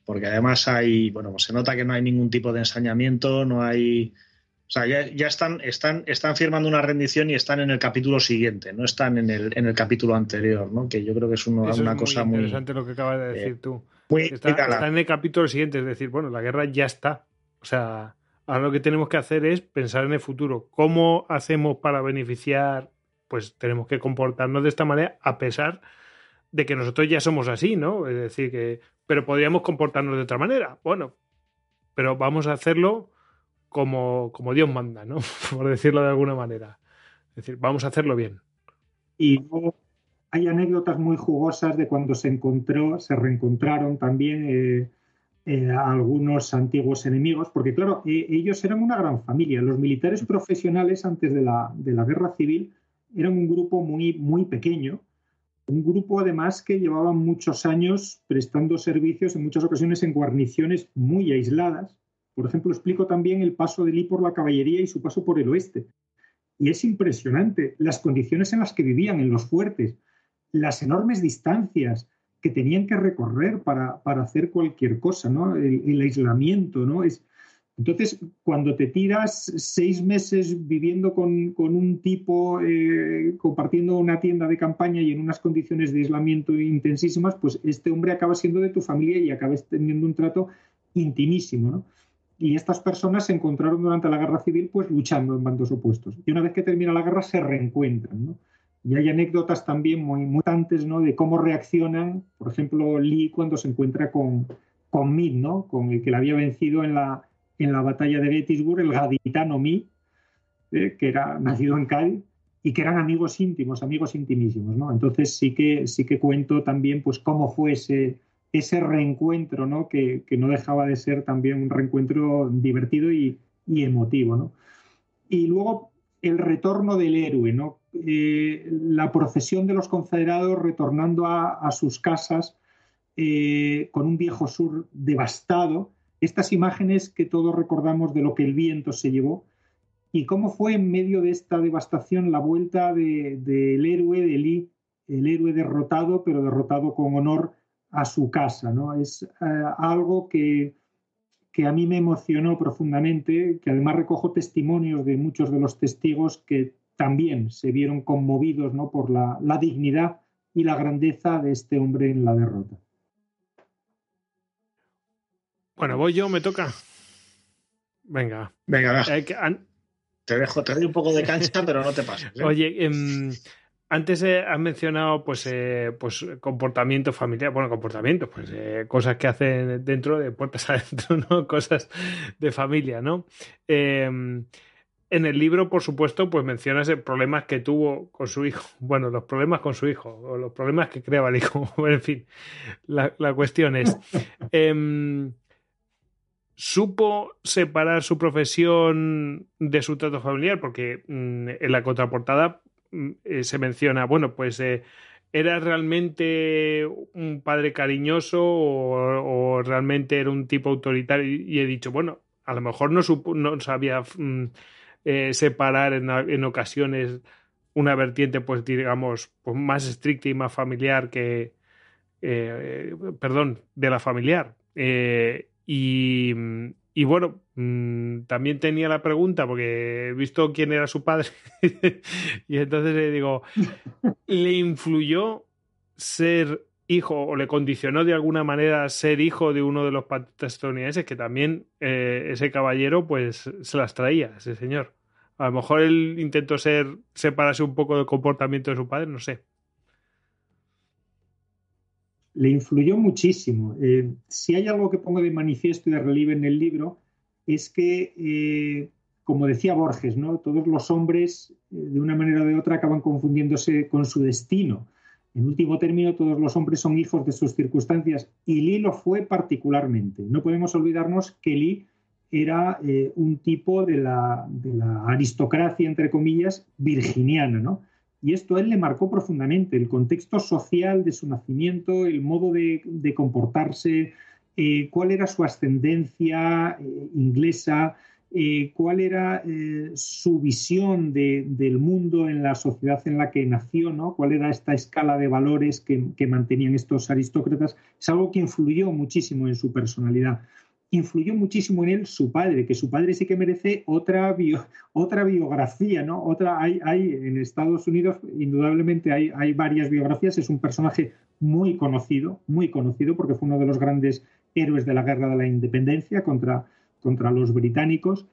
Porque además hay, bueno, pues se nota que no hay ningún tipo de ensañamiento, no hay. O sea, ya, están, están, están firmando una rendición y están en el capítulo siguiente, no están en el, en el capítulo anterior, ¿no? Que yo creo que es, una cosa muy. interesante lo que acabas de decir eh, tú. Muy está, está en el capítulo siguiente, es decir, bueno, la guerra ya está. O sea, ahora lo que tenemos que hacer es pensar en el futuro. ¿Cómo hacemos para beneficiar pues tenemos que comportarnos de esta manera a pesar de que nosotros ya somos así, ¿no? Es decir, que, pero podríamos comportarnos de otra manera. Bueno, pero vamos a hacerlo como, como Dios manda, ¿no? Por decirlo de alguna manera. Es decir, vamos a hacerlo bien. Y hay anécdotas muy jugosas de cuando se encontró, se reencontraron también eh, eh, algunos antiguos enemigos, porque claro, eh, ellos eran una gran familia. Los militares profesionales antes de la, de la guerra civil eran un grupo muy, muy pequeño, un grupo además que llevaba muchos años prestando servicios en muchas ocasiones en guarniciones muy aisladas. Por ejemplo, explico también el paso de Lee por la caballería y su paso por el oeste. Y es impresionante las condiciones en las que vivían en los fuertes, las enormes distancias que tenían que recorrer para, para hacer cualquier cosa, ¿no? El, aislamiento, ¿no? Es, entonces, cuando te tiras seis meses viviendo con, un tipo, eh, compartiendo una tienda de campaña y en unas condiciones de aislamiento intensísimas, pues este hombre acaba siendo de tu familia y acabas teniendo un trato intimísimo, ¿no? Y estas personas se encontraron durante la guerra civil pues luchando en bandos opuestos. Y una vez que termina la guerra se reencuentran, ¿no? Y hay anécdotas también muy mutantes, ¿no? De cómo reaccionan, por ejemplo, Lee cuando se encuentra con, con Meade, ¿no? Con el que la había vencido en la, en la batalla de Gettysburg, el gaditano Mi, eh, que era nacido en Cádiz, y que eran amigos íntimos, amigos intimísimos, ¿no? Entonces sí que, sí que cuento también pues cómo fue ese, ese reencuentro, ¿no? Que, no dejaba de ser también un reencuentro divertido y, emotivo, ¿no? Y luego el retorno del héroe, ¿no? Eh, la procesión de los confederados retornando a, sus casas eh, con un viejo sur devastado, estas imágenes que todos recordamos de lo que el viento se llevó y cómo fue en medio de esta devastación la vuelta del héroe de Lee, el héroe derrotado, pero derrotado con honor a su casa. ¿no? Es eh, algo que, que a mí me emocionó profundamente, que además recojo testimonios de muchos de los testigos que también se vieron conmovidos ¿no? por la, la dignidad y la grandeza de este hombre en la derrota. Bueno, voy yo, me toca. Venga. Venga, Te dejo, te doy un poco de cancha, pero no te pases. ¿eh? Oye, em, antes has mencionado pues, eh, pues comportamiento familiar, bueno, comportamiento, pues eh, cosas que hacen dentro de puertas adentro, ¿no? Cosas de familia, ¿no? Em, en el libro, por supuesto, pues mencionas problemas que tuvo con su hijo. Bueno, los problemas con su hijo, o los problemas que creaba el hijo. en fin, la, la cuestión es. Em, supo separar su profesión de su trato familiar, porque mm, en la contraportada eh, se menciona, bueno, pues eh, era realmente un padre cariñoso o, realmente era un tipo autoritario y, he dicho, bueno, a lo mejor no, supo, no sabía mm, eh, separar en, en, ocasiones una vertiente, pues digamos, pues, más estricta y más familiar que, perdón, de la familiar. Y, y bueno, mm, también tenía la pregunta, porque he visto quién era su padre, y entonces le digo, ¿le influyó ser hijo o le condicionó de alguna manera ser hijo de uno de los patriotas estadounidenses, que también eh, ese caballero pues se las traía, ese señor? A lo mejor él intentó ser, separarse un poco del comportamiento de su padre, no sé le influyó muchísimo. Eh, si hay algo que pongo de manifiesto y de relieve en el libro, es que, eh, como decía Borges, ¿no? todos los hombres, eh, de una manera o de otra, acaban confundiéndose con su destino. En último término, todos los hombres son hijos de sus circunstancias y Lee lo fue particularmente. No podemos olvidarnos que Lee era un tipo de la, de la aristocracia, entre comillas, virginiana, ¿no? Y esto a él le marcó profundamente, el contexto social de su nacimiento, el modo de, comportarse, eh, cuál era su ascendencia eh, inglesa, eh, cuál era su visión del mundo en la sociedad en la que nació, ¿no? cuál era esta escala de valores que, mantenían estos aristócratas, es algo que influyó muchísimo en su personalidad. Influyó muchísimo en él su padre, que su padre sí que merece otra, otra biografía, ¿no? Otra, hay, hay, en Estados Unidos, indudablemente hay, hay varias biografías, es un personaje muy conocido, muy conocido, porque fue uno de los grandes héroes de la guerra de la independencia contra, contra los británicos.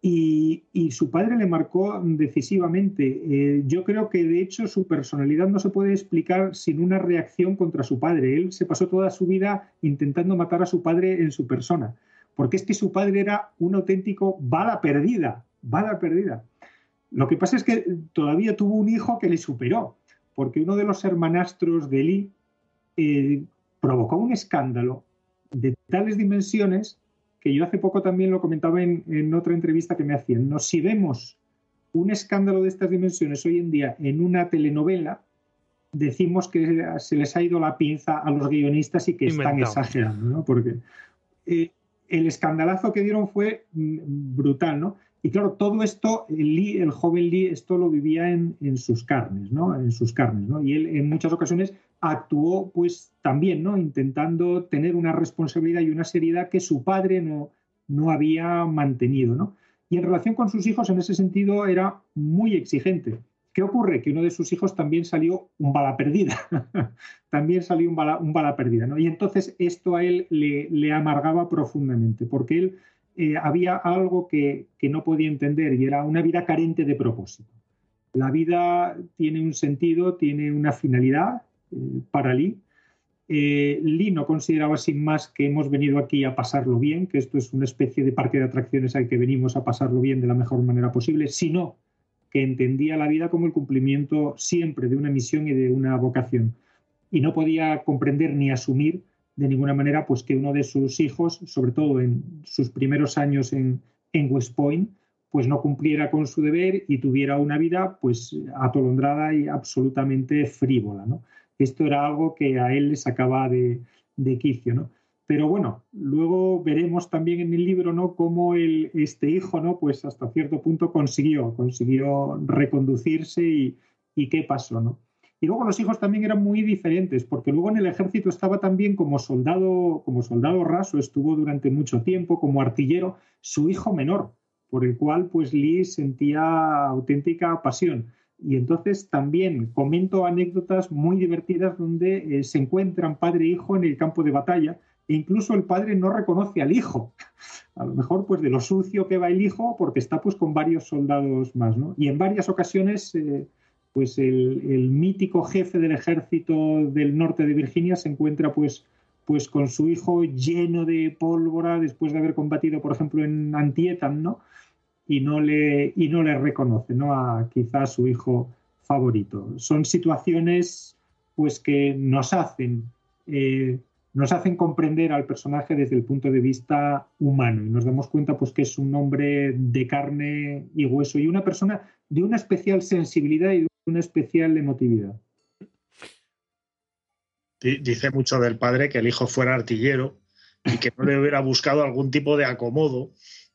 Y, su padre le marcó decisivamente. Eh, yo creo que de hecho su personalidad no se puede explicar sin una reacción contra su padre. Él se pasó toda su vida intentando matar a su padre en su persona, porque es que su padre era un auténtico bala perdida, bala perdida. Lo que pasa es que todavía tuvo un hijo que le superó, porque uno de los hermanastros de Lee eh, provocó un escándalo de tales dimensiones que yo hace poco también lo comentaba en, otra entrevista que me hacían. ¿no? Si vemos un escándalo de estas dimensiones hoy en día en una telenovela, decimos que se les ha ido la pinza a los guionistas y que están exagerando, ¿no? Porque eh, el escandalazo que dieron fue mm, brutal, ¿no? Y claro, todo esto, el, joven Lee, esto lo vivía en, sus carnes, ¿no? En sus carnes, ¿no? Y él en muchas ocasiones actuó, pues también, ¿no? Intentando tener una responsabilidad y una seriedad que su padre no, no había mantenido, ¿no? Y en relación con sus hijos, en ese sentido, era muy exigente. ¿Qué ocurre? Que uno de sus hijos también salió un bala perdida. también salió un bala, un bala perdida, ¿no? Y entonces esto a él le, le amargaba profundamente, porque él eh, había algo que, no podía entender y era una vida carente de propósito. La vida tiene un sentido, tiene una finalidad eh, para Lee. Eh, Lee no consideraba sin más que hemos venido aquí a pasarlo bien, que esto es una especie de parque de atracciones al que venimos a pasarlo bien de la mejor manera posible, sino que entendía la vida como el cumplimiento siempre de una misión y de una vocación. Y no podía comprender ni asumir de ninguna manera pues que uno de sus hijos, sobre todo en sus primeros años en, en West Point, pues no cumpliera con su deber y tuviera una vida pues atolondrada y absolutamente frívola. ¿no? Esto era algo que a él le sacaba de, quicio. ¿no? Pero bueno, luego veremos también en el libro ¿no? cómo el, este hijo, ¿no? pues hasta cierto punto consiguió, consiguió reconducirse y, y qué pasó. ¿no? Y luego los hijos también eran muy diferentes, porque luego en el ejército estaba también como soldado, como soldado raso, estuvo durante mucho tiempo como artillero, su hijo menor, por el cual pues Lee sentía auténtica pasión. Y entonces también comento anécdotas muy divertidas donde eh, se encuentran padre e hijo en el campo de batalla e incluso el padre no reconoce al hijo. A lo mejor pues de lo sucio que va el hijo porque está pues con varios soldados más, ¿no? Y en varias ocasiones eh, pues el, mítico jefe del ejército del norte de Virginia se encuentra pues, pues con su hijo lleno de pólvora después de haber combatido, por ejemplo, en Antietam, ¿no? Y no le, y no le reconoce, ¿no? A quizás su hijo favorito. Son situaciones pues que nos hacen eh, nos hacen comprender al personaje desde el punto de vista humano y nos damos cuenta pues que es un hombre de carne y hueso y una persona de una especial sensibilidad y una especial emotividad. Dice mucho del padre que el hijo fuera artillero y que no le hubiera buscado algún tipo de acomodo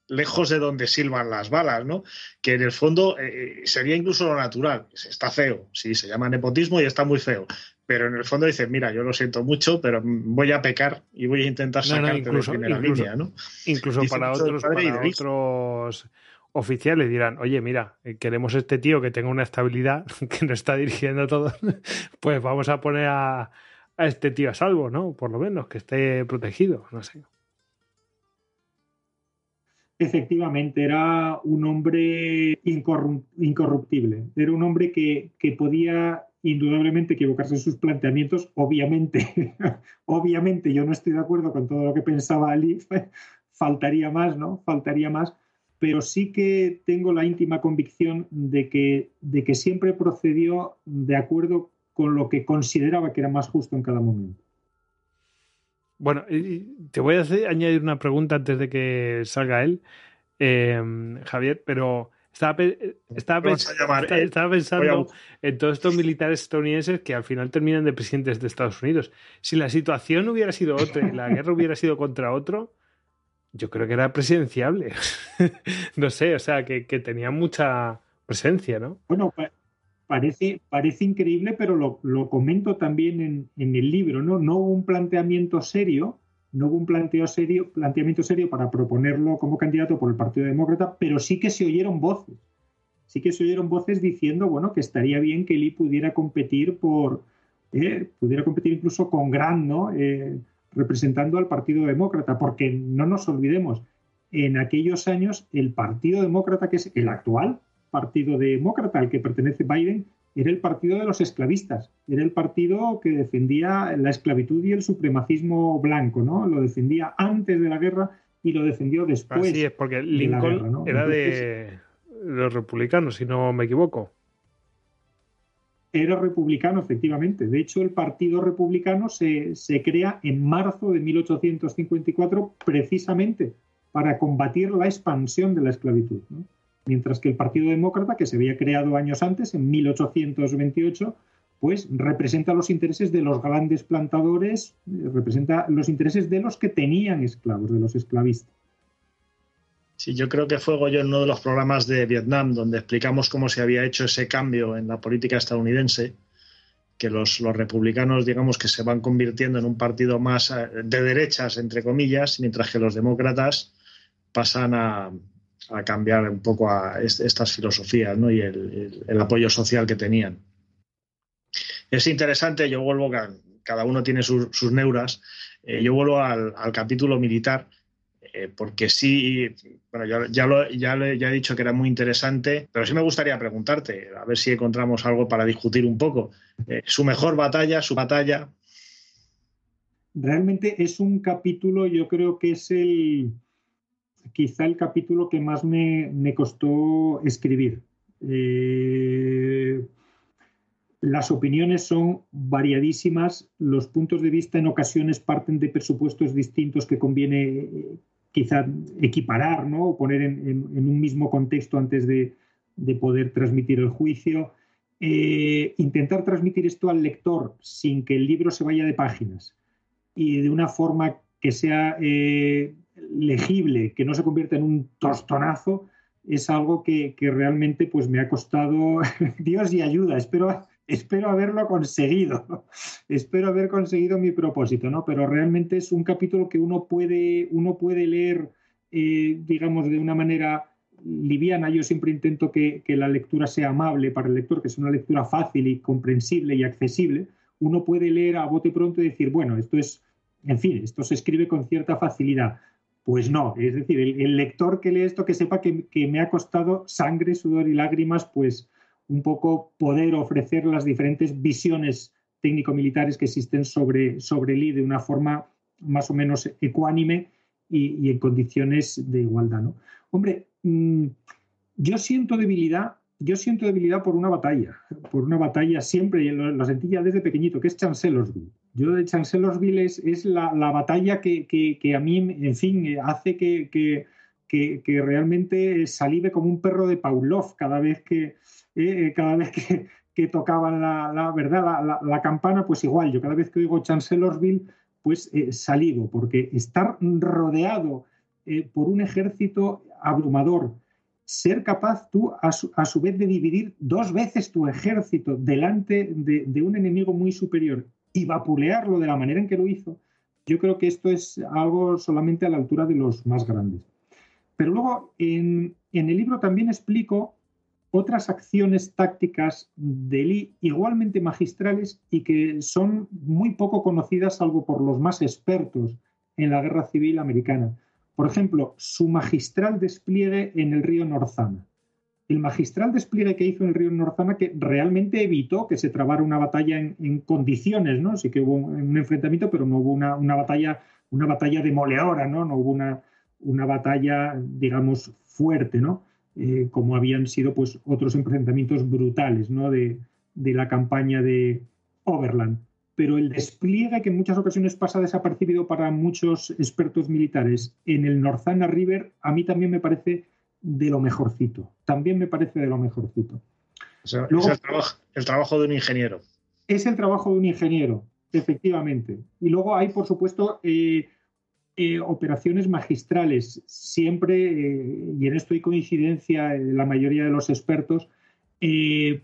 lejos de donde silban las balas, ¿no? Que en el fondo eh, sería incluso lo natural. Está feo, sí, se llama nepotismo y está muy feo. Pero en el fondo dice, mira, yo lo siento mucho, pero voy a pecar y voy a intentar sacarte incluso, de primera línea, ¿no? Incluso para otros, para otros oficiales dirán, oye, mira, eh, queremos este tío que tenga una estabilidad, que nos está dirigiendo todo, pues vamos a poner a, este tío a salvo, ¿no? Por lo menos, que esté protegido, no sé. Efectivamente, era un hombre incorruptible, era un hombre que, que podía indudablemente equivocarse en sus planteamientos, obviamente, obviamente yo no estoy de acuerdo con todo lo que pensaba Ali, faltaría más, ¿no? Faltaría más, pero sí que tengo la íntima convicción de que, de que siempre procedió de acuerdo con lo que consideraba que era más justo en cada momento. Bueno, te voy a añadir una pregunta antes de que salga él, em, Javier, pero estaba, estaba pensando en todos estos militares estadounidenses que al final terminan de presidentes de Estados Unidos. Si la situación hubiera sido otra y la guerra hubiera sido contra otro, yo creo que era presidenciable. no sé, o sea, que, tenía mucha presencia, ¿no? Bueno, parece, parece increíble, pero lo, comento también en, en, el libro, ¿no? No hubo un planteamiento serio, no hubo un planteo serio, planteamiento serio para proponerlo como candidato por el Partido Demócrata, pero sí que se oyeron voces. Sí que se oyeron voces diciendo, bueno, que estaría bien que Lee pudiera competir por, eh, pudiera competir incluso con Grant, ¿no? Eh, representando al Partido Demócrata, porque no nos olvidemos, en aquellos años el Partido Demócrata, que es el actual Partido Demócrata al que pertenece Biden, era el partido de los esclavistas, era el partido que defendía la esclavitud y el supremacismo blanco, ¿no? Lo defendía antes de la guerra y lo defendió después. Así es, porque Lincoln era de los republicanos, si no me equivoco era republicano, efectivamente. De hecho, el Partido Republicano se, crea en marzo de 1854 precisamente para combatir la expansión de la esclavitud. Mientras que el Partido Demócrata, que se había creado años antes, en 1828, pues representa los intereses de los grandes plantadores, eh, representa los intereses de los que tenían esclavos, de los esclavistas. Sí, yo creo que fue yo en uno de los programas de Vietnam donde explicamos cómo se había hecho ese cambio en la política estadounidense, que los, republicanos, digamos, que se van convirtiendo en un partido más eh, de derechas, entre comillas, mientras que los demócratas pasan a, cambiar un poco a estas filosofías ¿no? y el, apoyo social que tenían. Es interesante, yo vuelvo, cada uno tiene sus, neuras, eh, yo vuelvo al capítulo militar eh, porque sí, bueno, ya, ya, he dicho que era muy interesante, pero sí me gustaría preguntarte, a ver si encontramos algo para discutir un poco. Eh, su mejor batalla, su batalla. Realmente es un capítulo, yo creo que es el quizá el capítulo que más me, costó escribir. Eh, las opiniones son variadísimas, los puntos de vista en ocasiones parten de presupuestos distintos que conviene quizá equiparar ¿no? o poner en, un mismo contexto antes de, poder transmitir el juicio. Eh, intentar transmitir esto al lector sin que el libro se vaya de páginas y de una forma que sea eh, legible, que no se convierta en un tostonazo, es algo que, que realmente pues, me ha costado Dios y ayuda. Espero espero haberlo conseguido, espero haber conseguido mi propósito, ¿no? Pero realmente es un capítulo que uno puede, uno puede leer, eh, digamos, de una manera liviana. Yo siempre intento que, la lectura sea amable para el lector, que sea una lectura fácil y comprensible y accesible. Uno puede leer a bote pronto y decir, bueno, esto es, en fin, esto se escribe con cierta facilidad. Pues no, es decir, el, lector que lee esto, que sepa que, que me ha costado sangre, sudor y lágrimas, pues un poco poder ofrecer las diferentes visiones técnico-militares que existen sobre, sobre Lee de una forma más o menos ecuánime y, en condiciones de igualdad. ¿no? Hombre, mm, yo siento debilidad, yo siento debilidad por una batalla, por una batalla siempre, la sentí ya desde pequeñito, que es Chancellorsville. Yo de Chancellorsville es, es la, batalla que, a mí, en fin, hace que, que, que realmente salive como un perro de Pavlov cada vez que, cada vez que, tocaban la, verdad la, campana, pues igual, yo cada vez que oigo Chancellorsville, pues eh, salido, porque estar rodeado eh, por un ejército abrumador, ser capaz tú a su, vez de dividir dos veces tu ejército delante de, un enemigo muy superior y vapulearlo de la manera en que lo hizo, yo creo que esto es algo solamente a la altura de los más grandes. Pero luego en, en el libro también explico otras acciones tácticas de Lee igualmente magistrales y que son muy poco conocidas salvo por los más expertos en la guerra civil americana. Por ejemplo, su magistral despliegue en el río Norzana. El magistral despliegue que hizo en el río Norzana que realmente evitó que se trabara una batalla en, condiciones, ¿no? Sí que hubo un enfrentamiento, pero no hubo una, batalla, una batalla demoledora, ¿no? No hubo una, una batalla, digamos, fuerte, ¿no? Eh, como habían sido pues, otros enfrentamientos brutales ¿no? de, la campaña de Overland. Pero el despliegue que en muchas ocasiones pasa desapercibido para muchos expertos militares en el Norzana River, a mí también me parece de lo mejorcito. También me parece de lo mejorcito. es el trabajo, de un ingeniero. Es el trabajo de un ingeniero, efectivamente. Y luego hay, por supuesto, eh, eh, operaciones magistrales. Siempre, eh, y en esto hay coincidencia de la mayoría de los expertos,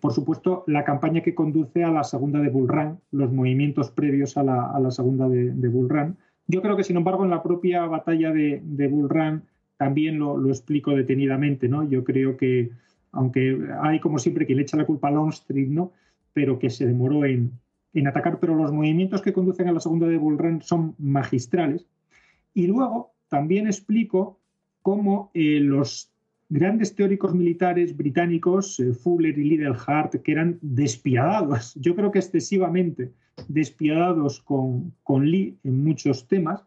por supuesto, la campaña que conduce a la segunda de Bull Run, los movimientos previos a la, segunda de, Bull Run. Yo creo que, sin embargo, en la propia batalla de, Bull Run también lo, explico detenidamente. ¿no? Yo creo que, aunque hay como siempre quien le echa la culpa a Longstreet, ¿no? pero que se demoró en, en atacar, pero los movimientos que conducen a la segunda de Bull Run son magistrales. Y luego también explico cómo eh, los grandes teóricos militares británicos, eh, Fuller y Liddell Hart, que eran despiadados, yo creo que excesivamente despiadados con, con Lee en muchos temas,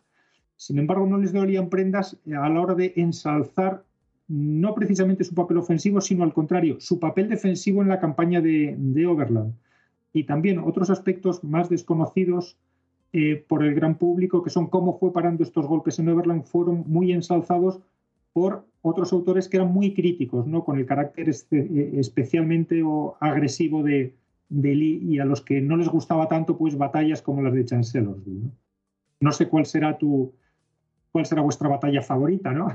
sin embargo no les dolían prendas a la hora de ensalzar no precisamente su papel ofensivo, sino al contrario, su papel defensivo en la campaña de, de Overland y también otros aspectos más desconocidos eh, por el gran público, que son cómo fue parando estos golpes en Overland, fueron muy ensalzados por otros autores que eran muy críticos, ¿no? con el carácter eh, especialmente agresivo de, Lee y a los que no les gustaba tanto pues batallas como las de Chancellorsville. ¿no? no sé cuál será tu cuál será vuestra batalla favorita, ¿no?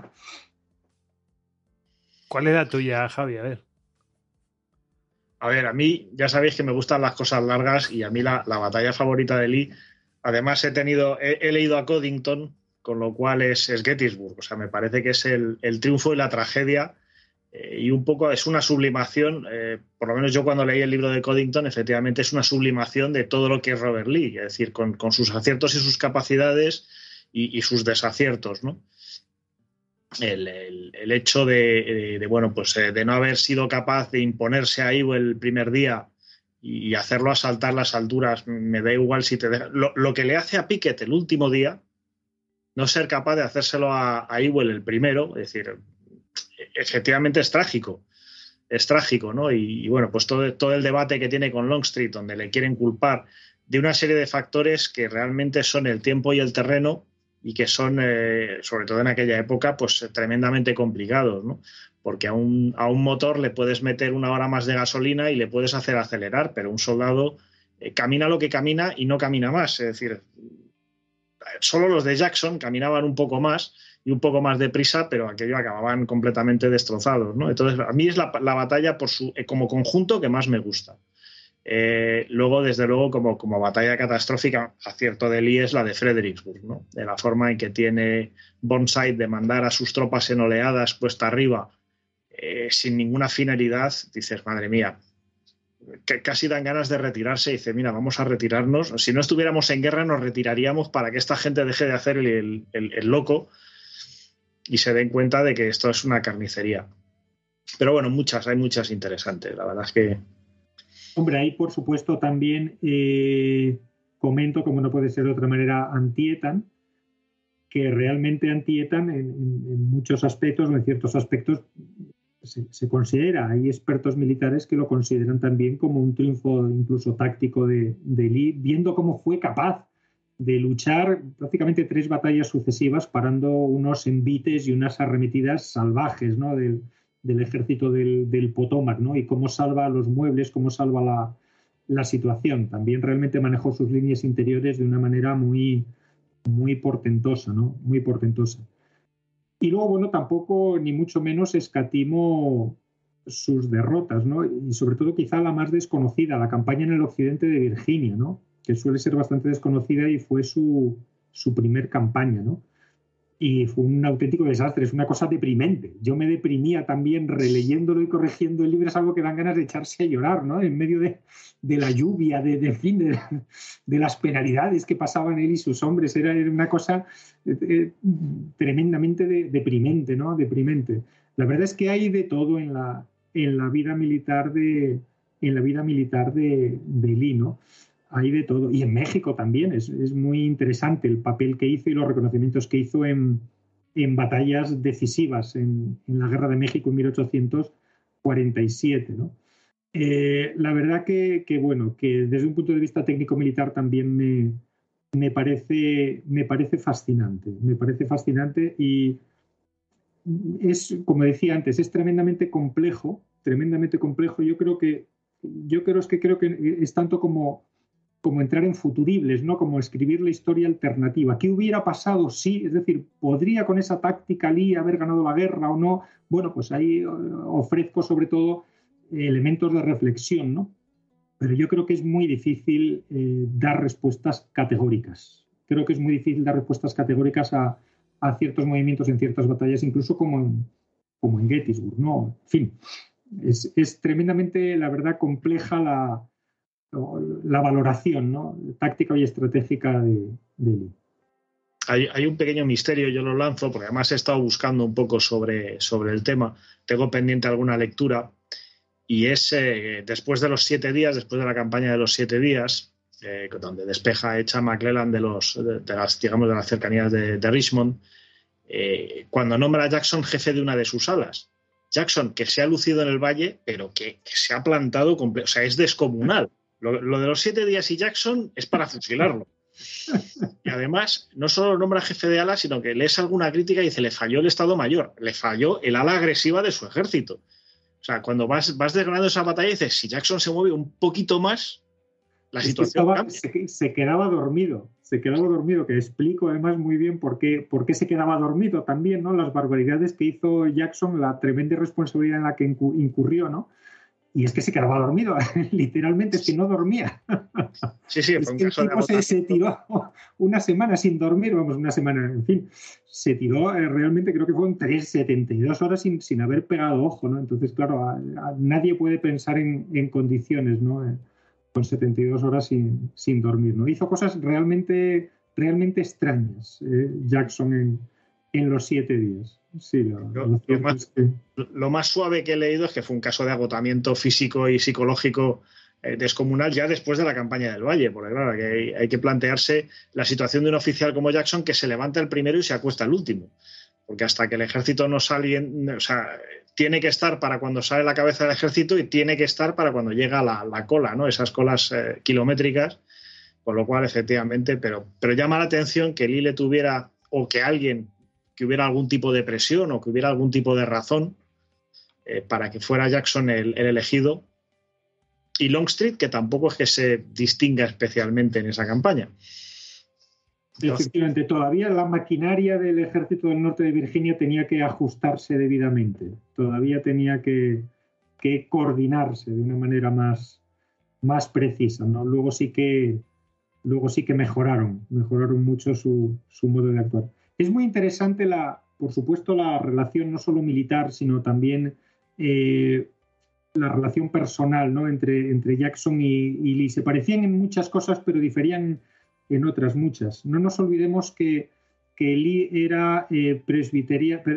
¿Cuál era tuya, Javi? A ver. A ver, a mí ya sabéis que me gustan las cosas largas y a mí la, batalla favorita de Lee, además he tenido, he, leído a Coddington, con lo cual es, Gettysburg, o sea, me parece que es el, triunfo y la tragedia eh, y un poco es una sublimación, eh, por lo menos yo cuando leí el libro de Coddington, efectivamente es una sublimación de todo lo que es Robert Lee, es decir, con, sus aciertos y sus capacidades y, sus desaciertos, ¿no? el, hecho de, bueno, pues eh, de no haber sido capaz de imponerse a Ivo el primer día y hacerlo asaltar las alturas, me da igual si te deja. Lo, que le hace a Piquet el último día, no ser capaz de hacérselo a, a el primero, es decir, efectivamente es trágico. Es trágico, ¿no? Y, bueno, pues todo, todo el debate que tiene con Longstreet, donde le quieren culpar de una serie de factores que realmente son el tiempo y el terreno y que son, eh, sobre todo en aquella época, pues tremendamente complicados, ¿no? Porque a un, a un, motor le puedes meter una hora más de gasolina y le puedes hacer acelerar, pero un soldado eh, camina lo que camina y no camina más. Es decir, solo los de Jackson caminaban un poco más y un poco más deprisa, pero aquello acababan completamente destrozados. Entonces, a mí es la, la batalla por su, eh, como conjunto que más me gusta. Eh, luego, desde luego, como, como batalla catastrófica, acierto de Lee es la de Fredericksburg, ¿no? de la forma en que tiene Burnside de mandar a sus tropas en oleadas puesta arriba eh, sin ninguna finalidad, dices, madre mía, que casi dan ganas de retirarse y dice, mira, vamos a retirarnos. Si no estuviéramos en guerra, nos retiraríamos para que esta gente deje de hacer el, loco y se den cuenta de que esto es una carnicería. Pero bueno, muchas, hay muchas interesantes. La verdad es que Hombre, ahí por supuesto también eh, comento, como no puede ser de otra manera, Antietan, que realmente Antietan en, muchos aspectos o en ciertos aspectos se, considera, hay expertos militares que lo consideran también como un triunfo incluso táctico de, de Lee, viendo cómo fue capaz de luchar prácticamente tres batallas sucesivas, parando unos envites y unas arremetidas salvajes ¿no? del, del ejército del, del, Potomac, ¿no? Y cómo salva los muebles, cómo salva la, la, situación. También realmente manejó sus líneas interiores de una manera muy, muy portentosa, ¿no? Muy portentosa. Y luego, bueno, tampoco ni mucho menos escatimo sus derrotas, ¿no? Y sobre todo quizá la más desconocida, la campaña en el occidente de Virginia, ¿no? Que suele ser bastante desconocida y fue su, su primer campaña, ¿no? Y fue un auténtico desastre, es una cosa deprimente. Yo me deprimía también releyéndolo y corrigiendo el libro, es algo que dan ganas de echarse a llorar, ¿no? En medio de, la lluvia, de, fin, de, las penalidades que pasaban él y sus hombres, era, una cosa eh, eh, tremendamente deprimente, ¿no? Deprimente. La verdad es que hay de todo en la, en la vida militar de en la vida militar de, de Lee, ¿no? Hay de todo. Y en México también es, muy interesante el papel que hizo y los reconocimientos que hizo en, batallas decisivas en, la Guerra de México en 1847. ¿no? Eh, la verdad que, bueno, que desde un punto de vista técnico-militar también me, me, parece, me parece fascinante. Me parece fascinante y es, como decía antes, es tremendamente complejo, tremendamente complejo. Yo creo que yo creo, es que creo que es tanto como como entrar en futuribles, ¿no? Como escribir la historia alternativa. ¿Qué hubiera pasado si, es decir, podría con esa táctica Lee haber ganado la guerra o no? Bueno, pues ahí eh, ofrezco sobre todo elementos de reflexión, ¿no? Pero yo creo que es muy difícil eh, dar respuestas categóricas. Creo que es muy difícil dar respuestas categóricas a, ciertos movimientos en ciertas batallas, incluso como en, como en Gettysburg, ¿no? En fin, es, tremendamente, la verdad, compleja la, la valoración ¿no? táctica y estratégica de, de Hay, un pequeño misterio, yo lo lanzo, porque además he estado buscando un poco sobre, sobre el tema. Tengo pendiente alguna lectura y es eh, después de los siete días, después de la campaña de los siete días, eh, donde despeja hecha McClellan de, los, de, las, digamos, de las cercanías de, Richmond, eh, cuando nombra a Jackson jefe de una de sus alas. Jackson, que se ha lucido en el valle, pero que, se ha plantado, o sea, es descomunal. Lo, lo, de los siete días y Jackson es para fusilarlo. Y además, no solo nombra jefe de ala, sino que lees alguna crítica y dice, le falló el Estado Mayor, le falló el ala agresiva de su ejército. O sea, cuando vas, vas desgranando esa batalla, dices, si Jackson se mueve un poquito más, la situación cambia. Se, quedaba dormido, se quedaba dormido, que explico además muy bien por qué, por qué se quedaba dormido también, ¿no? Las barbaridades que hizo Jackson, la tremenda responsabilidad en la que incurrió, ¿no? Y es que se quedaba dormido, literalmente, es que no dormía. Sí, sí, fue un caso el tipo se, tiró una semana sin dormir, vamos, una semana, en fin, se tiró eh, realmente, creo que fueron 372 horas sin, sin haber pegado ojo, ¿no? Entonces, claro, nadie puede pensar en, en condiciones, ¿no? Eh, con 72 horas sin, sin, dormir, ¿no? Hizo cosas realmente, realmente extrañas, eh, Jackson en, en los siete días. Sí, lo, más, suave que he leído es que fue un caso de agotamiento físico y psicológico eh, descomunal ya después de la campaña del Valle, porque claro, que hay, que plantearse la situación de un oficial como Jackson que se levanta el primero y se acuesta el último, porque hasta que el ejército no sale, o sea, tiene que estar para cuando sale la cabeza del ejército y tiene que estar para cuando llega la, la cola, ¿no? Esas colas eh, kilométricas, con lo cual efectivamente, pero, pero llama la atención que Lille tuviera o que alguien que hubiera algún tipo de presión o que hubiera algún tipo de razón eh, para que fuera Jackson el, elegido. Y Longstreet, que tampoco es que se distinga especialmente en esa campaña. Efectivamente, todavía la maquinaria del ejército del norte de Virginia tenía que ajustarse debidamente, todavía tenía que, coordinarse de una manera más, más precisa. ¿no? Luego sí que luego sí que mejoraron, mejoraron mucho su, su modo de actuar. Es muy interesante, la, por supuesto, la relación no solo militar, sino también eh, la relación personal ¿no? entre, Jackson y, Lee. Se parecían en muchas cosas, pero diferían en otras muchas. No nos olvidemos que, que Lee era eh,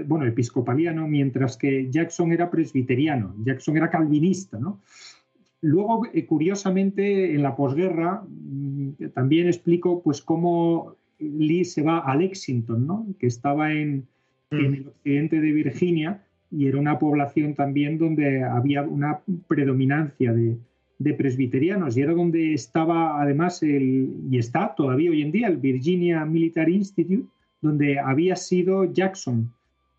bueno, episcopaliano, mientras que Jackson era presbiteriano. Jackson era calvinista, ¿no? Luego, eh, curiosamente, en la posguerra mm, también explico pues cómo Lee se va a Lexington, ¿no? que estaba en, mm. el occidente de Virginia y era una población también donde había una predominancia de, presbiterianos y era donde estaba además el, y está todavía hoy en día el Virginia Military Institute, donde había sido Jackson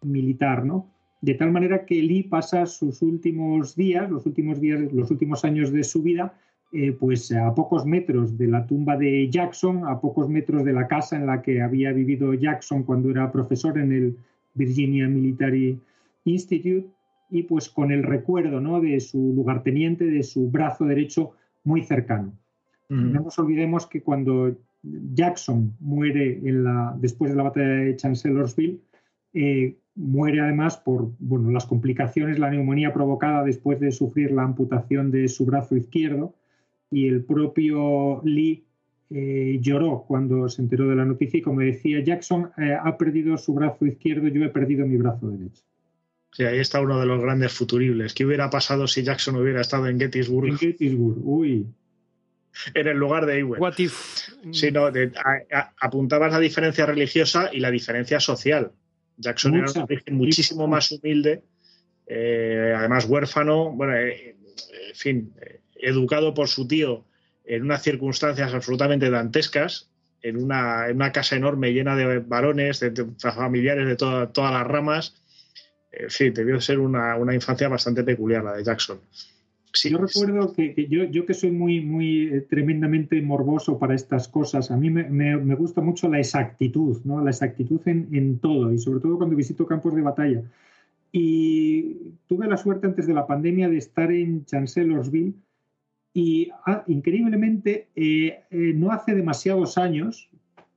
militar, ¿no? De tal manera que Lee pasa sus últimos días, los últimos días, los últimos años de su vida eh, pues a pocos metros de la tumba de Jackson, a pocos metros de la casa en la que había vivido Jackson cuando era profesor en el Virginia Military Institute y pues con el recuerdo ¿no? de su lugarteniente, de su brazo derecho muy cercano. No nos olvidemos que cuando Jackson muere en la, después de la batalla de Chancellorsville, eh, muere además por bueno, las complicaciones, la neumonía provocada después de sufrir la amputación de su brazo izquierdo y el propio Lee eh, lloró cuando se enteró de la noticia y como decía Jackson, eh, ha perdido su brazo izquierdo, yo he perdido mi brazo derecho. Sí, ahí está uno de los grandes futuribles. ¿Qué hubiera pasado si Jackson hubiera estado en Gettysburg? En Gettysburg, uy. En el lugar de Ewell. What Sí, no, apuntabas la diferencia religiosa y la diferencia social. Jackson era un origen muchísimo más humilde, eh, además huérfano, bueno, en fin, educado por su tío en unas circunstancias absolutamente dantescas, en una, en una casa enorme llena de varones, de, familiares de todas las ramas. En fin, debió ser una, una, infancia bastante peculiar la de Jackson. yo recuerdo que, yo, yo, que soy muy, muy eh, tremendamente morboso para estas cosas, a mí me, me, gusta mucho la exactitud, ¿no? la exactitud en, en, todo y sobre todo cuando visito campos de batalla. Y tuve la suerte antes de la pandemia de estar en Chancellorsville y ah, increíblemente eh, eh, no hace demasiados años,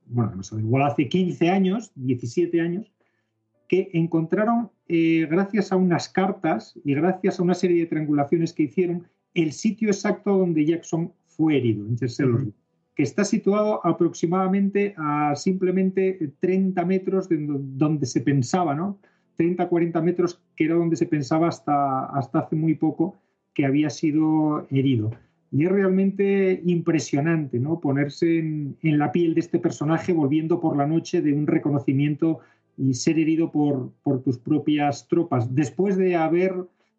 bueno, igual hace 15 años, 17 años, que encontraron, eh, gracias a unas cartas y gracias a una serie de triangulaciones que hicieron, el sitio exacto donde Jackson fue herido, en Chancellorsville, que está situado aproximadamente a simplemente 30 metros de donde se pensaba, ¿no? 30, 40 metros, que era donde se pensaba hasta, hasta hace muy poco que había sido herido. Y es realmente impresionante ¿no? ponerse en, la piel de este personaje volviendo por la noche de un reconocimiento y ser herido por, tus propias tropas, después de haber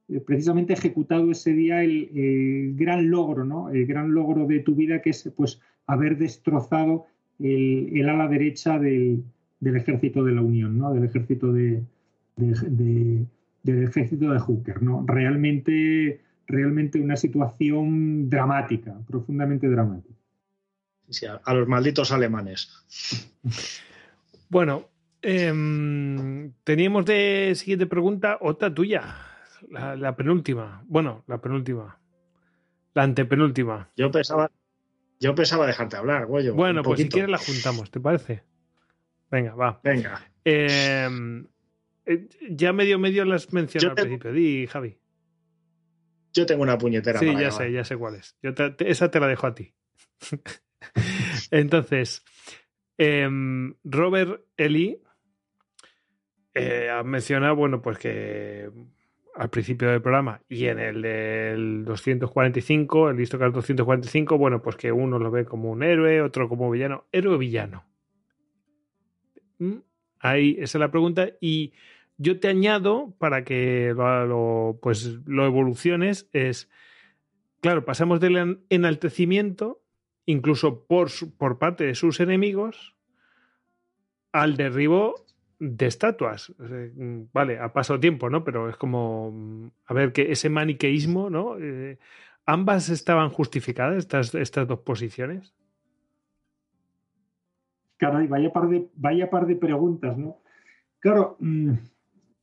eh, precisamente ejecutado ese día el, gran logro, ¿no? el gran logro de tu vida, que es pues, haber destrozado el, ala derecha del, del, ejército de la Unión, ¿no? del ejército de, del ejército de Hooker. ¿no? Realmente, realmente una situación dramática, profundamente dramática. a, los malditos alemanes. Bueno, em, teníamos de siguiente pregunta otra tuya, la, penúltima. Bueno, la penúltima. La antepenúltima. Yo pensaba, yo pensaba dejarte hablar, güey. Bueno, pues si quieres la juntamos, ¿te parece? Venga, va. Venga. Eh, eh, ya medio medio las mencioné al principio. Di, Javi. Yo tengo una puñetera. Sí, ya sé, ya sé cuál es. esa te la dejo a ti. Entonces, em, Robert Eli eh, ha mencionado, bueno, pues que al principio del programa y en el del 245, el listo que 245, bueno, pues que uno lo ve como un héroe, otro como villano. ¿Héroe o villano? ¿Mm? Ahí, esa es la pregunta. Y yo te añado para que lo, pues, lo evoluciones, es, claro, pasamos del enaltecimiento, incluso por, por parte de sus enemigos, al derribo de estatuas. Vale, ha pasado tiempo, ¿no? Pero es como, a ver, que ese maniqueísmo, ¿no? Eh, ¿Ambas estaban justificadas, estas, estas dos posiciones? Caray, vaya par de, vaya par de preguntas, ¿no? Claro, mm,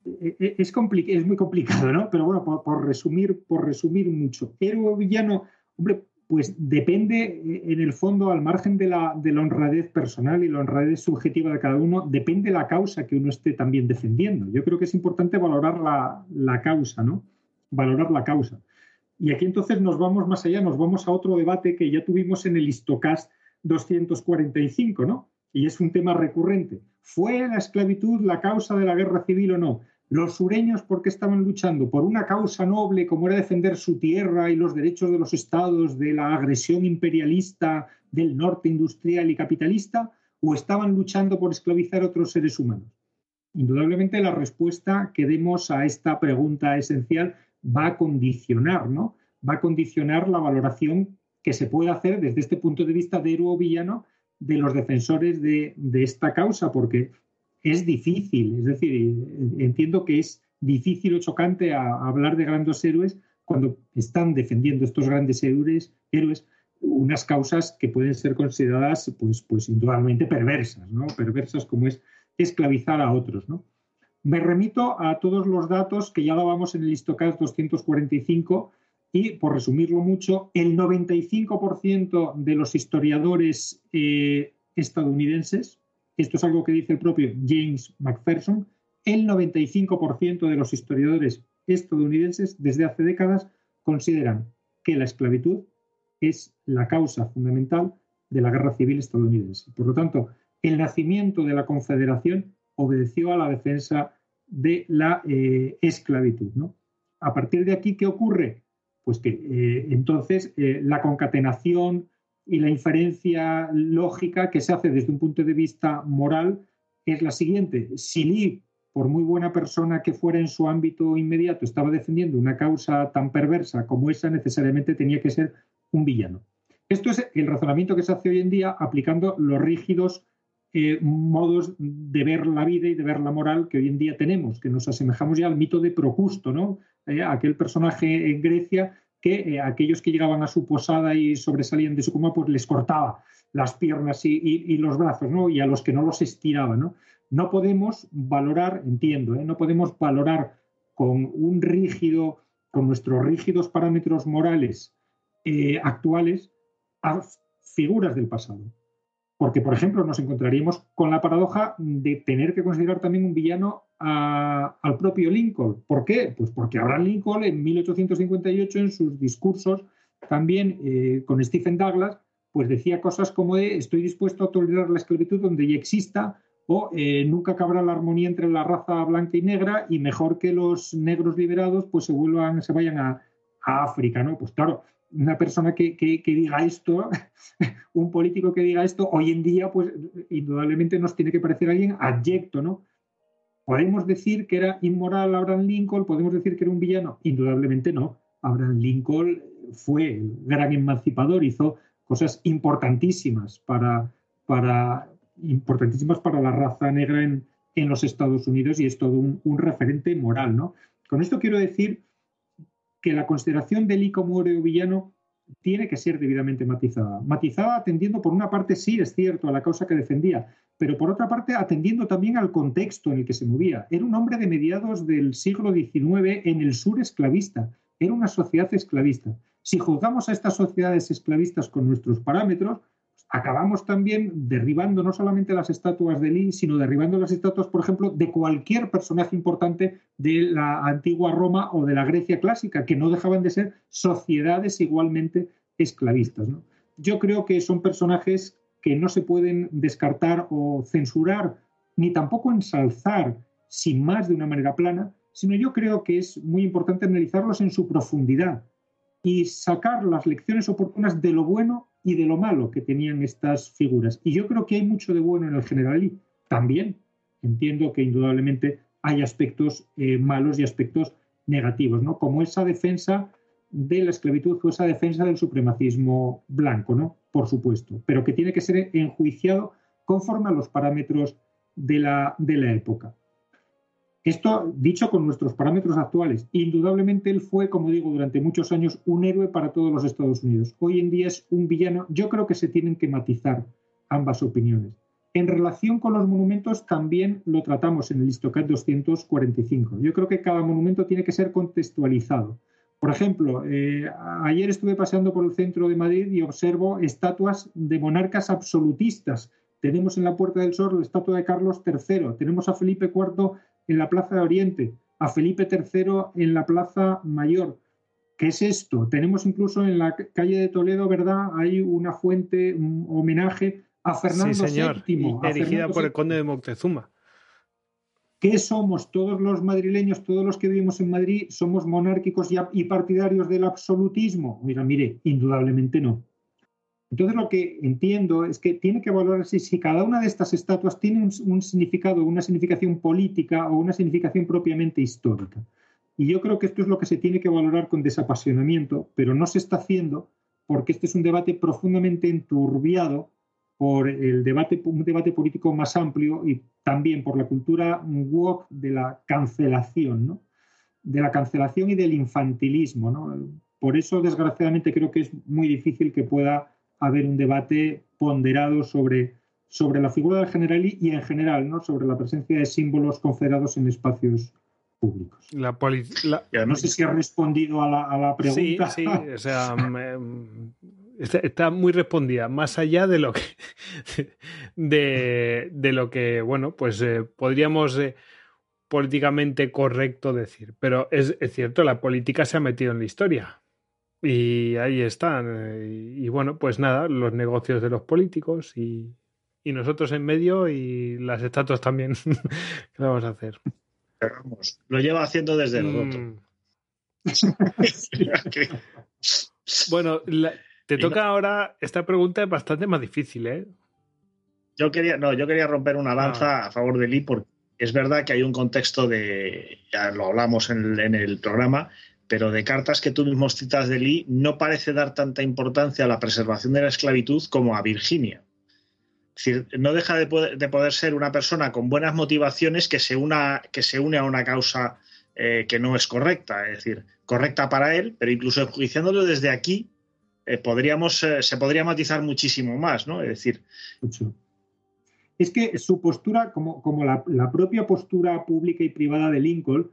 e, e, es, es muy complicado, ¿no? Pero bueno, por, resumir, por resumir mucho. Héroe o villano, hombre, pues depende eh, en el fondo, al margen de la, de la honradez personal y la honradez subjetiva de cada uno, depende la causa que uno esté también defendiendo. Yo creo que es importante valorar la, la causa, ¿no? Valorar la causa. Y aquí entonces nos vamos más allá, nos vamos a otro debate que ya tuvimos en el Histocast 245, ¿no? Y es un tema recurrente. ¿Fue la esclavitud la causa de la guerra civil o no? Los sureños, ¿por qué estaban luchando? ¿Por una causa noble como era defender su tierra y los derechos de los estados de la agresión imperialista del norte industrial y capitalista? ¿O estaban luchando por esclavizar otros seres humanos? Indudablemente la respuesta que demos a esta pregunta esencial va a condicionar, ¿no? Va a condicionar la valoración que se puede hacer desde este punto de vista de héroe o villano de los defensores de, de esta causa, porque es difícil, es decir, entiendo que es difícil o chocante hablar de grandes héroes cuando están defendiendo estos grandes héroes, héroes unas causas que pueden ser consideradas, pues, pues indudablemente perversas, ¿no? Perversas como es esclavizar a otros, ¿no? Me remito a todos los datos que ya dábamos en el Histocast 245 y, por resumirlo mucho, el 95% de los historiadores eh, estadounidenses esto es algo que dice el propio James McPherson, el 95% de los historiadores estadounidenses desde hace décadas consideran que la esclavitud es la causa fundamental de la guerra civil estadounidense. Por lo tanto, el nacimiento de la Confederación obedeció a la defensa de la eh, esclavitud. A partir de aquí, ¿qué ocurre? Pues que eh, entonces eh, la concatenación y la inferencia lógica que se hace desde un punto de vista moral es la siguiente. Si Lee, por muy buena persona que fuera en su ámbito inmediato, estaba defendiendo una causa tan perversa como esa, necesariamente tenía que ser un villano. Esto es el razonamiento que se hace hoy en día aplicando los rígidos eh, modos de ver la vida y de ver la moral que hoy en día tenemos, que nos asemejamos ya al mito de Procusto, ¿no? Eh, aquel personaje en Grecia que aquellos que llegaban a su posada y sobresalían de su coma, pues les cortaba las piernas y, los brazos, ¿no? Y a los que no los estiraba, ¿no? No podemos valorar, entiendo, no podemos valorar con un rígido, con nuestros rígidos parámetros morales actuales a figuras del pasado. Porque, por ejemplo, nos encontraríamos con la paradoja de tener que considerar también un villano al propio Lincoln. ¿Por qué? Pues porque Abraham Lincoln en 1858 en sus discursos, también eh, con Stephen Douglas, pues decía cosas como de estoy dispuesto a tolerar la esclavitud donde ya exista o eh, nunca cabrá la armonía entre la raza blanca y negra y mejor que los negros liberados pues se vuelvan, se vayan a, África, ¿no? Pues claro, una persona que, diga esto, un político que diga esto, hoy en día, pues indudablemente nos tiene que parecer alguien abyecto, ¿no? ¿Podemos decir que era inmoral Abraham Lincoln? ¿Podemos decir que era un villano? Indudablemente no. Abraham Lincoln fue el gran emancipador, hizo cosas importantísimas para, para, importantísimas para la raza negra en, los Estados Unidos y es todo un, referente moral, ¿no? Con esto quiero decir que la consideración del I como héroe villano tiene que ser debidamente matizada. Matizada atendiendo, por una parte, sí, es cierto, a la causa que defendía, pero por otra parte, atendiendo también al contexto en el que se movía. Era un hombre de mediados del siglo XIX en el sur esclavista. Era una sociedad esclavista. Si juzgamos a estas sociedades esclavistas con nuestros parámetros, acabamos también derribando no solamente las estatuas de Lee, sino derribando las estatuas, por ejemplo, de cualquier personaje importante de la antigua Roma o de la Grecia clásica, que no dejaban de ser sociedades igualmente esclavistas. Yo creo que son personajes que no se pueden descartar o censurar, ni tampoco ensalzar sin más de una manera plana, sino yo creo que es muy importante analizarlos en su profundidad y sacar las lecciones oportunas de lo bueno y de lo malo que tenían estas figuras. Y yo creo que hay mucho de bueno en el general y también entiendo que indudablemente hay aspectos eh, malos y aspectos negativos, ¿no? Como esa defensa de la esclavitud o esa defensa del supremacismo blanco, ¿no? Por supuesto, pero que tiene que ser enjuiciado conforme a los parámetros de la, de la época. Esto dicho con nuestros parámetros actuales. Indudablemente él fue, como digo, durante muchos años un héroe para todos los Estados Unidos. Hoy en día es un villano. Yo creo que se tienen que matizar ambas opiniones. En relación con los monumentos también lo tratamos en el Listocat 245. Yo creo que cada monumento tiene que ser contextualizado. Por ejemplo, eh, ayer estuve paseando por el centro de Madrid y observo estatuas de monarcas absolutistas. Tenemos en la Puerta del Sol la estatua de Carlos III, tenemos a Felipe IV en la Plaza de Oriente, a Felipe III en la Plaza Mayor. ¿Qué es esto? Tenemos incluso en la calle de Toledo, ¿verdad? Hay una fuente, un homenaje a Fernando sí, señor. VII. Dirigida por el conde de Moctezuma. ¿Qué somos todos los madrileños, todos los que vivimos en Madrid, somos monárquicos y partidarios del absolutismo? Mira, mire, indudablemente no. Entonces lo que entiendo es que tiene que valorarse si cada una de estas estatuas tiene un, significado, una significación política o una significación propiamente histórica. Y yo creo que esto es lo que se tiene que valorar con desapasionamiento, pero no se está haciendo porque este es un debate profundamente enturbiado por el debate, un debate político más amplio y también por la cultura woke de la cancelación, ¿no? de la cancelación y del infantilismo. ¿no? Por eso, desgraciadamente, creo que es muy difícil que pueda haber un debate ponderado sobre, sobre la figura del general y en general ¿no? sobre la presencia de símbolos confederados en espacios públicos. La no sé si ha respondido a la, a la pregunta. Sí, sí, o sea, está, muy respondida, más allá de lo que, de, de lo que bueno, pues eh, podríamos eh, políticamente correcto decir. Pero es, es cierto, la política se ha metido en la historia. Y ahí están. Eh, y, bueno, pues nada, los negocios de los políticos y, nosotros en medio y las estatuas también. ¿Qué vamos a hacer? vamos, lo lleva haciendo desde el. Mm. bueno, te toca ahora. Esta pregunta es bastante más difícil, ¿eh? Yo quería, no, yo quería romper una lanza ah. a favor de Lee porque es verdad que hay un contexto de, ya lo hablamos en el programa, pero de cartas que tú mismo citas de Lee, no parece dar tanta importancia a la preservación de la esclavitud como a Virginia. Es decir, no deja de poder, ser una persona con buenas motivaciones que se, una, que se une a una causa eh, que no es correcta, es decir, correcta para él, pero incluso enjuiciándolo desde aquí, eh, podríamos, eh, se podría matizar muchísimo más, ¿no? Es decir. Es que su postura, como, como la, propia postura pública y privada de Lincoln,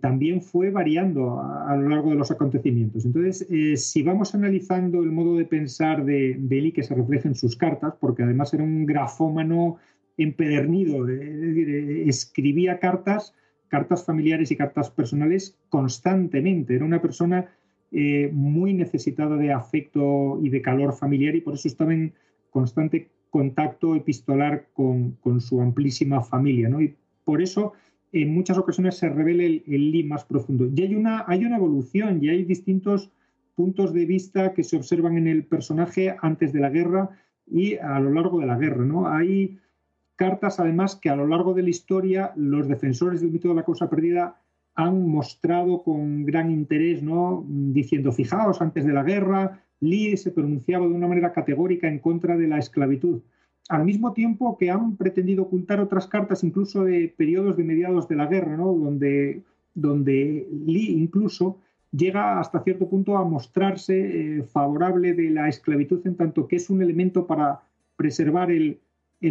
también fue variando a, lo largo de los acontecimientos. Entonces, si vamos analizando el modo de pensar de, de Eli que se refleja en sus cartas, porque además era un grafómano empedernido, es decir, escribía cartas cartas familiares y cartas personales constantemente. Era una persona eh, muy necesitada de afecto y de calor familiar y por eso estaba en constante contacto epistolar con, su amplísima familia. ¿no? Y por eso en muchas ocasiones se revela el, el más profundo. Y hay una, hay una evolución y hay distintos puntos de vista que se observan en el personaje antes de la guerra y a lo largo de la guerra. ¿no? Hay cartas además que a lo largo de la historia los defensores del mito de la causa perdida han mostrado con gran interés, ¿no? diciendo, fijaos, antes de la guerra, Lee se pronunciaba de una manera categórica en contra de la esclavitud. Al mismo tiempo que han pretendido ocultar otras cartas, incluso de periodos de mediados de la guerra, ¿no? donde, donde Lee incluso llega hasta cierto punto a mostrarse eh, favorable de la esclavitud en tanto que es un elemento para preservar el,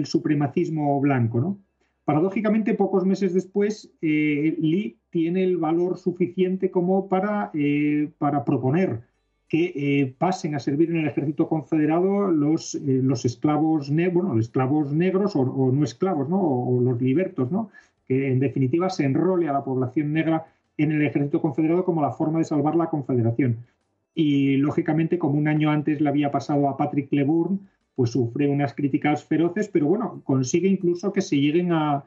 supremacismo blanco. ¿no? Paradójicamente, pocos meses después, eh, Lee tiene el valor suficiente como para, eh, para proponer que eh, pasen a servir en el ejército confederado los, los esclavos, bueno, esclavos negros o, no esclavos, ¿no? o, los libertos, ¿no? que en definitiva se enrole a la población negra en el ejército confederado como la forma de salvar la confederación. Y lógicamente, como un año antes le había pasado a Patrick Leburn, pues sufre unas críticas feroces, pero bueno, consigue incluso que se lleguen a,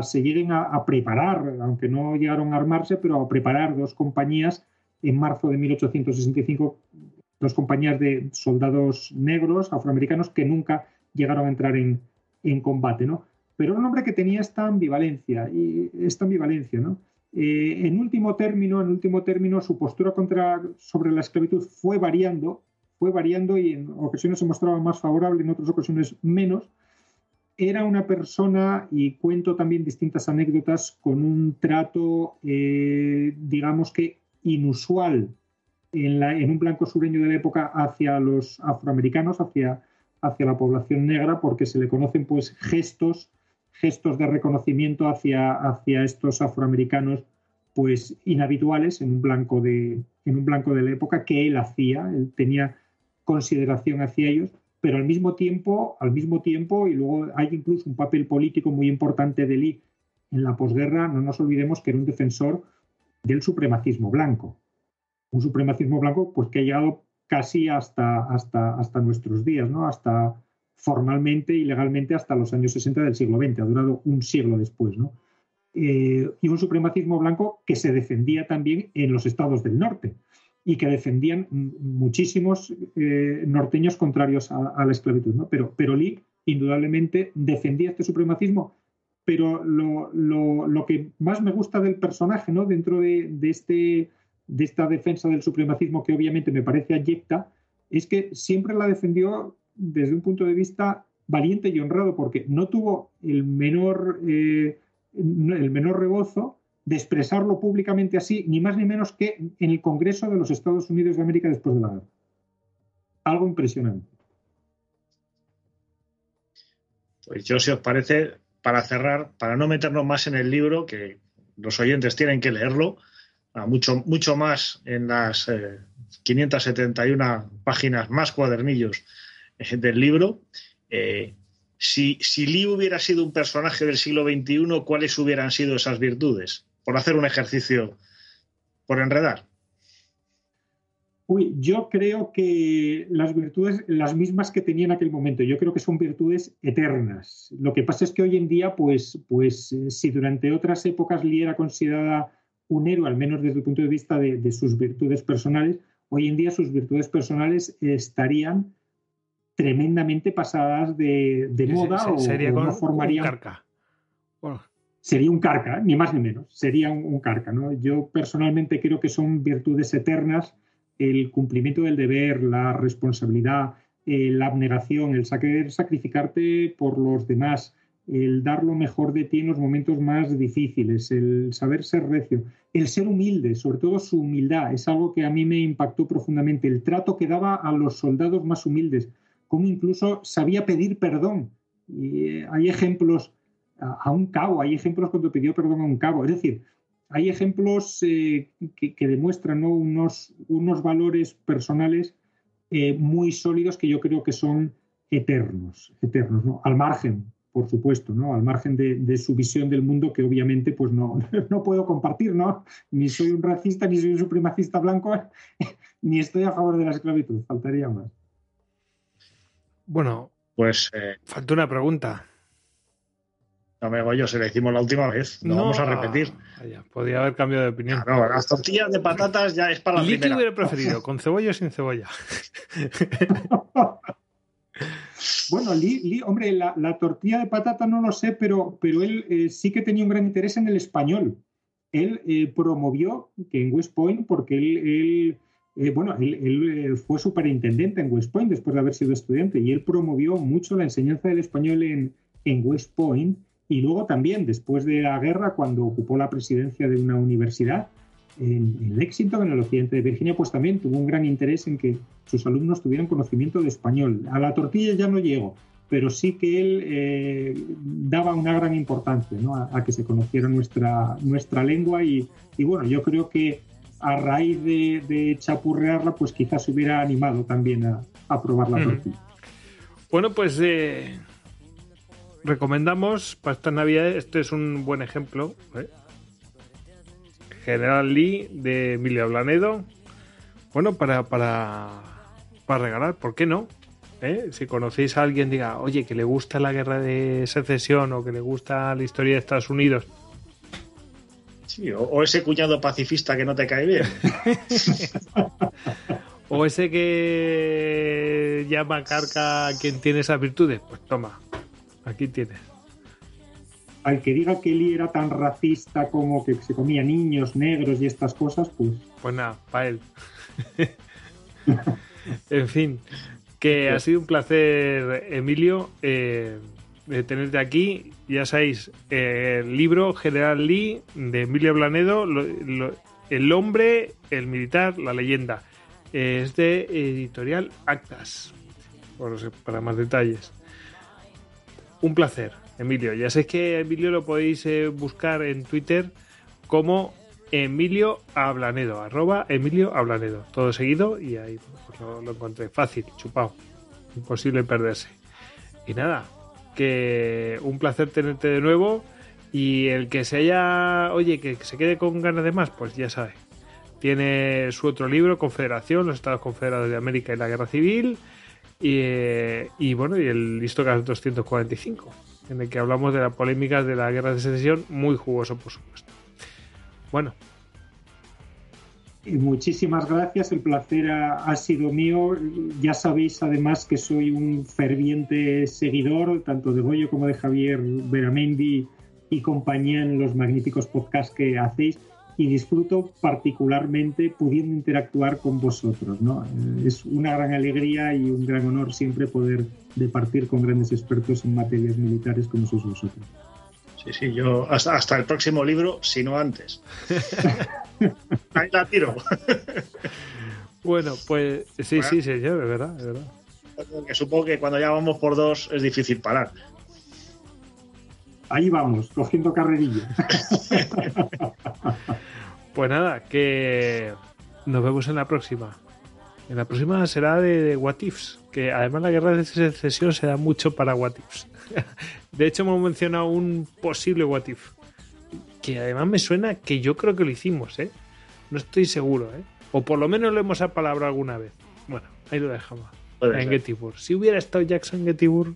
se lleguen a, preparar, aunque no llegaron a armarse, pero a preparar dos compañías en marzo de 1865, dos compañías de soldados negros afroamericanos que nunca llegaron a entrar en, combate, ¿no? Pero un hombre que tenía esta ambivalencia, y esta ambivalencia, ¿no? Eh, en último término, en último término, su postura contra, sobre la esclavitud fue variando fue variando y en ocasiones se mostraba más favorable, en otras ocasiones menos. Era una persona, y cuento también distintas anécdotas, con un trato, eh, digamos que inusual en, un blanco sureño de la época hacia los afroamericanos, hacia, la población negra, porque se le conocen pues gestos, gestos de reconocimiento hacia, hacia estos afroamericanos pues inhabituales en un blanco de en un blanco de la época que él hacía él tenía consideración hacia ellos, pero al mismo tiempo, al mismo tiempo, y luego hay incluso un papel político muy importante de Lee en la posguerra, no nos olvidemos que era un defensor del supremacismo blanco. Un supremacismo blanco pues que ha llegado casi hasta, hasta, hasta nuestros días, ¿no? Hasta formalmente y legalmente hasta los años 60 del siglo XX, ha durado un siglo después, ¿no? Eh, y un supremacismo blanco que se defendía también en los estados del norte y que defendían muchísimos eh, norteños contrarios a, la esclavitud. ¿no? Pero, pero Lee indudablemente defendía este supremacismo. Pero lo, que más me gusta del personaje, ¿no? dentro de, este, de esta defensa del supremacismo, que obviamente me parece abyecta, es que siempre la defendió desde un punto de vista valiente y honrado, porque no tuvo el menor, eh, el menor rebozo de expresarlo públicamente así, ni más ni menos que en el Congreso de los Estados Unidos de América después de la guerra. Algo impresionante. Pues yo, si os parece, para cerrar, para no meternos más en el libro, que los oyentes tienen que leerlo, mucho, mucho más en las 571 eh, páginas más cuadernillos eh, del libro. Eh, si, si Lee hubiera sido un personaje del siglo XXI, ¿cuáles hubieran sido esas virtudes? por hacer un ejercicio, por enredar? Uy, yo creo que las virtudes, las mismas que tenía en aquel momento, yo creo que son virtudes eternas. Lo que pasa es que hoy en día, pues, pues eh, si durante otras épocas Lee era considerada un héroe, al menos desde el punto de vista de, sus virtudes personales, hoy en día sus virtudes personales estarían tremendamente pasadas de, moda o, no formarían sería un carca, ni más ni menos, sería un, carca. ¿no? Yo personalmente creo que son virtudes eternas el cumplimiento del deber, la responsabilidad, eh, la abnegación, el saber sacrificarte por los demás, el dar lo mejor de ti en los momentos más difíciles, el saber ser recio, el ser humilde, sobre todo su humildad, es algo que a mí me impactó profundamente, el trato que daba a los soldados más humildes, como incluso sabía pedir perdón. Y eh, hay ejemplos a, un cabo, hay ejemplos cuando pidió perdón a un cabo, es decir, hay ejemplos eh, que, demuestran unos, unos valores personales eh, muy sólidos que yo creo que son eternos, eternos, ¿no? Al margen, por supuesto, ¿no? Al margen de, su visión del mundo que obviamente pues no, no puedo compartir, ¿no? Ni soy un racista, ni soy un supremacista blanco, ni estoy a favor de la esclavitud, faltaría más. Bueno, pues... Eh, falta una pregunta. No me voy yo, se le hicimos la última vez. No, vamos a repetir. podía haber cambiado de opinión. No, las tortillas de patatas ya es para la primera. hubiera preferido? ¿Con cebolla o sin cebolla? Bueno, hombre, la, tortilla de patata no lo sé, pero, pero él eh, sí que tenía un gran interés en el español. Él eh, promovió que en West Point, porque él, eh, bueno, él, fue superintendente en West Point después de haber sido estudiante y él promovió mucho la enseñanza del español en, en West Point y luego también después de la guerra, cuando ocupó la presidencia de una universidad, en, Lexington, en el occidente de Virginia, pues también tuvo un gran interés en que sus alumnos tuvieran conocimiento de español. A la tortilla ya no llegó, pero sí que él eh, daba una gran importancia a, que se conociera nuestra, nuestra lengua y, bueno, yo creo que a raíz de, chapurrearla, pues quizás se hubiera animado también a, probar la tortilla. Bueno, pues eh, recomendamos para esta Navidad, este es un buen ejemplo, ¿eh? General Lee de Emilio Blanedo. Bueno, para, para, para regalar, ¿por qué no? ¿Eh? Si conocéis a alguien, diga, oye, que le gusta la guerra de secesión o que le gusta la historia de Estados Unidos. Sí, o, ese cuñado pacifista que no te cae bien. o ese que llama carca a quien tiene esas virtudes. Pues toma, aquí tienes al que diga que Lee era tan racista como que se comía niños negros y estas cosas, pues. Pues nada, para él. en fin, que ha sido un placer, Emilio, eh, tenerte aquí. Ya sabéis, el libro General Lee de Emilio Blanedo, El hombre, el militar, la leyenda. es de editorial Actas, para más detalles. Un placer. Emilio. Ya sé que Emilio lo podéis eh, buscar en Twitter como Emilio Ablanedo, arroba Emilio Ablanedo. Todo seguido y ahí pues, lo, encontré. Fácil, chupado. Imposible perderse. Y nada, que un placer tenerte de nuevo. Y el que se haya, oye, que se quede con ganas de más, pues ya sabe. Tiene su otro libro, Confederación, los Estados Confederados de América y la Guerra Civil. Y, eh, y bueno, y el listo 245 en el que hablamos de la polémica de la guerra de secesión, muy jugoso, por supuesto. Bueno. Muchísimas gracias, el placer ha, sido mío. Ya sabéis además que soy un ferviente seguidor tanto de Goyo como de Javier Beramendi y compañía en los magníficos podcasts que hacéis y disfruto particularmente pudiendo interactuar con vosotros. ¿no? Es una gran alegría y un gran honor siempre poder departir con grandes expertos en materias militares como sois vosotros. Sí, sí, yo hasta, hasta el próximo libro, si no antes. Ahí la tiro. bueno, pues sí, sí, sí, de verdad, de verdad. supongo que cuando ya vamos por dos es difícil parar. Ahí vamos, cogiendo carrerilla. pues nada, que nos vemos en la próxima. En la próxima será de, What Ifs, que además la guerra de secesión se da mucho para What Ifs. de hecho, hemos mencionado un posible What If, que además me suena que yo creo que lo hicimos, ¿eh? No estoy seguro, ¿eh? O por lo menos lo hemos apalabrado alguna vez. Bueno, ahí lo dejamos. en Gettysburg. Si hubiera estado Jackson en Gettysburg,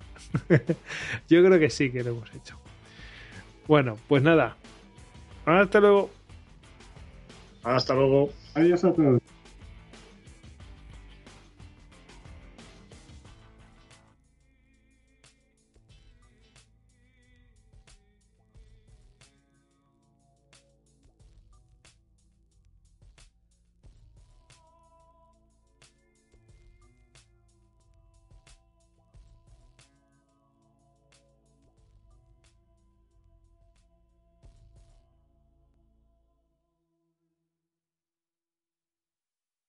yo creo que sí que lo hemos hecho. Bueno, pues nada. Hasta luego. Hasta luego. Adiós a todos.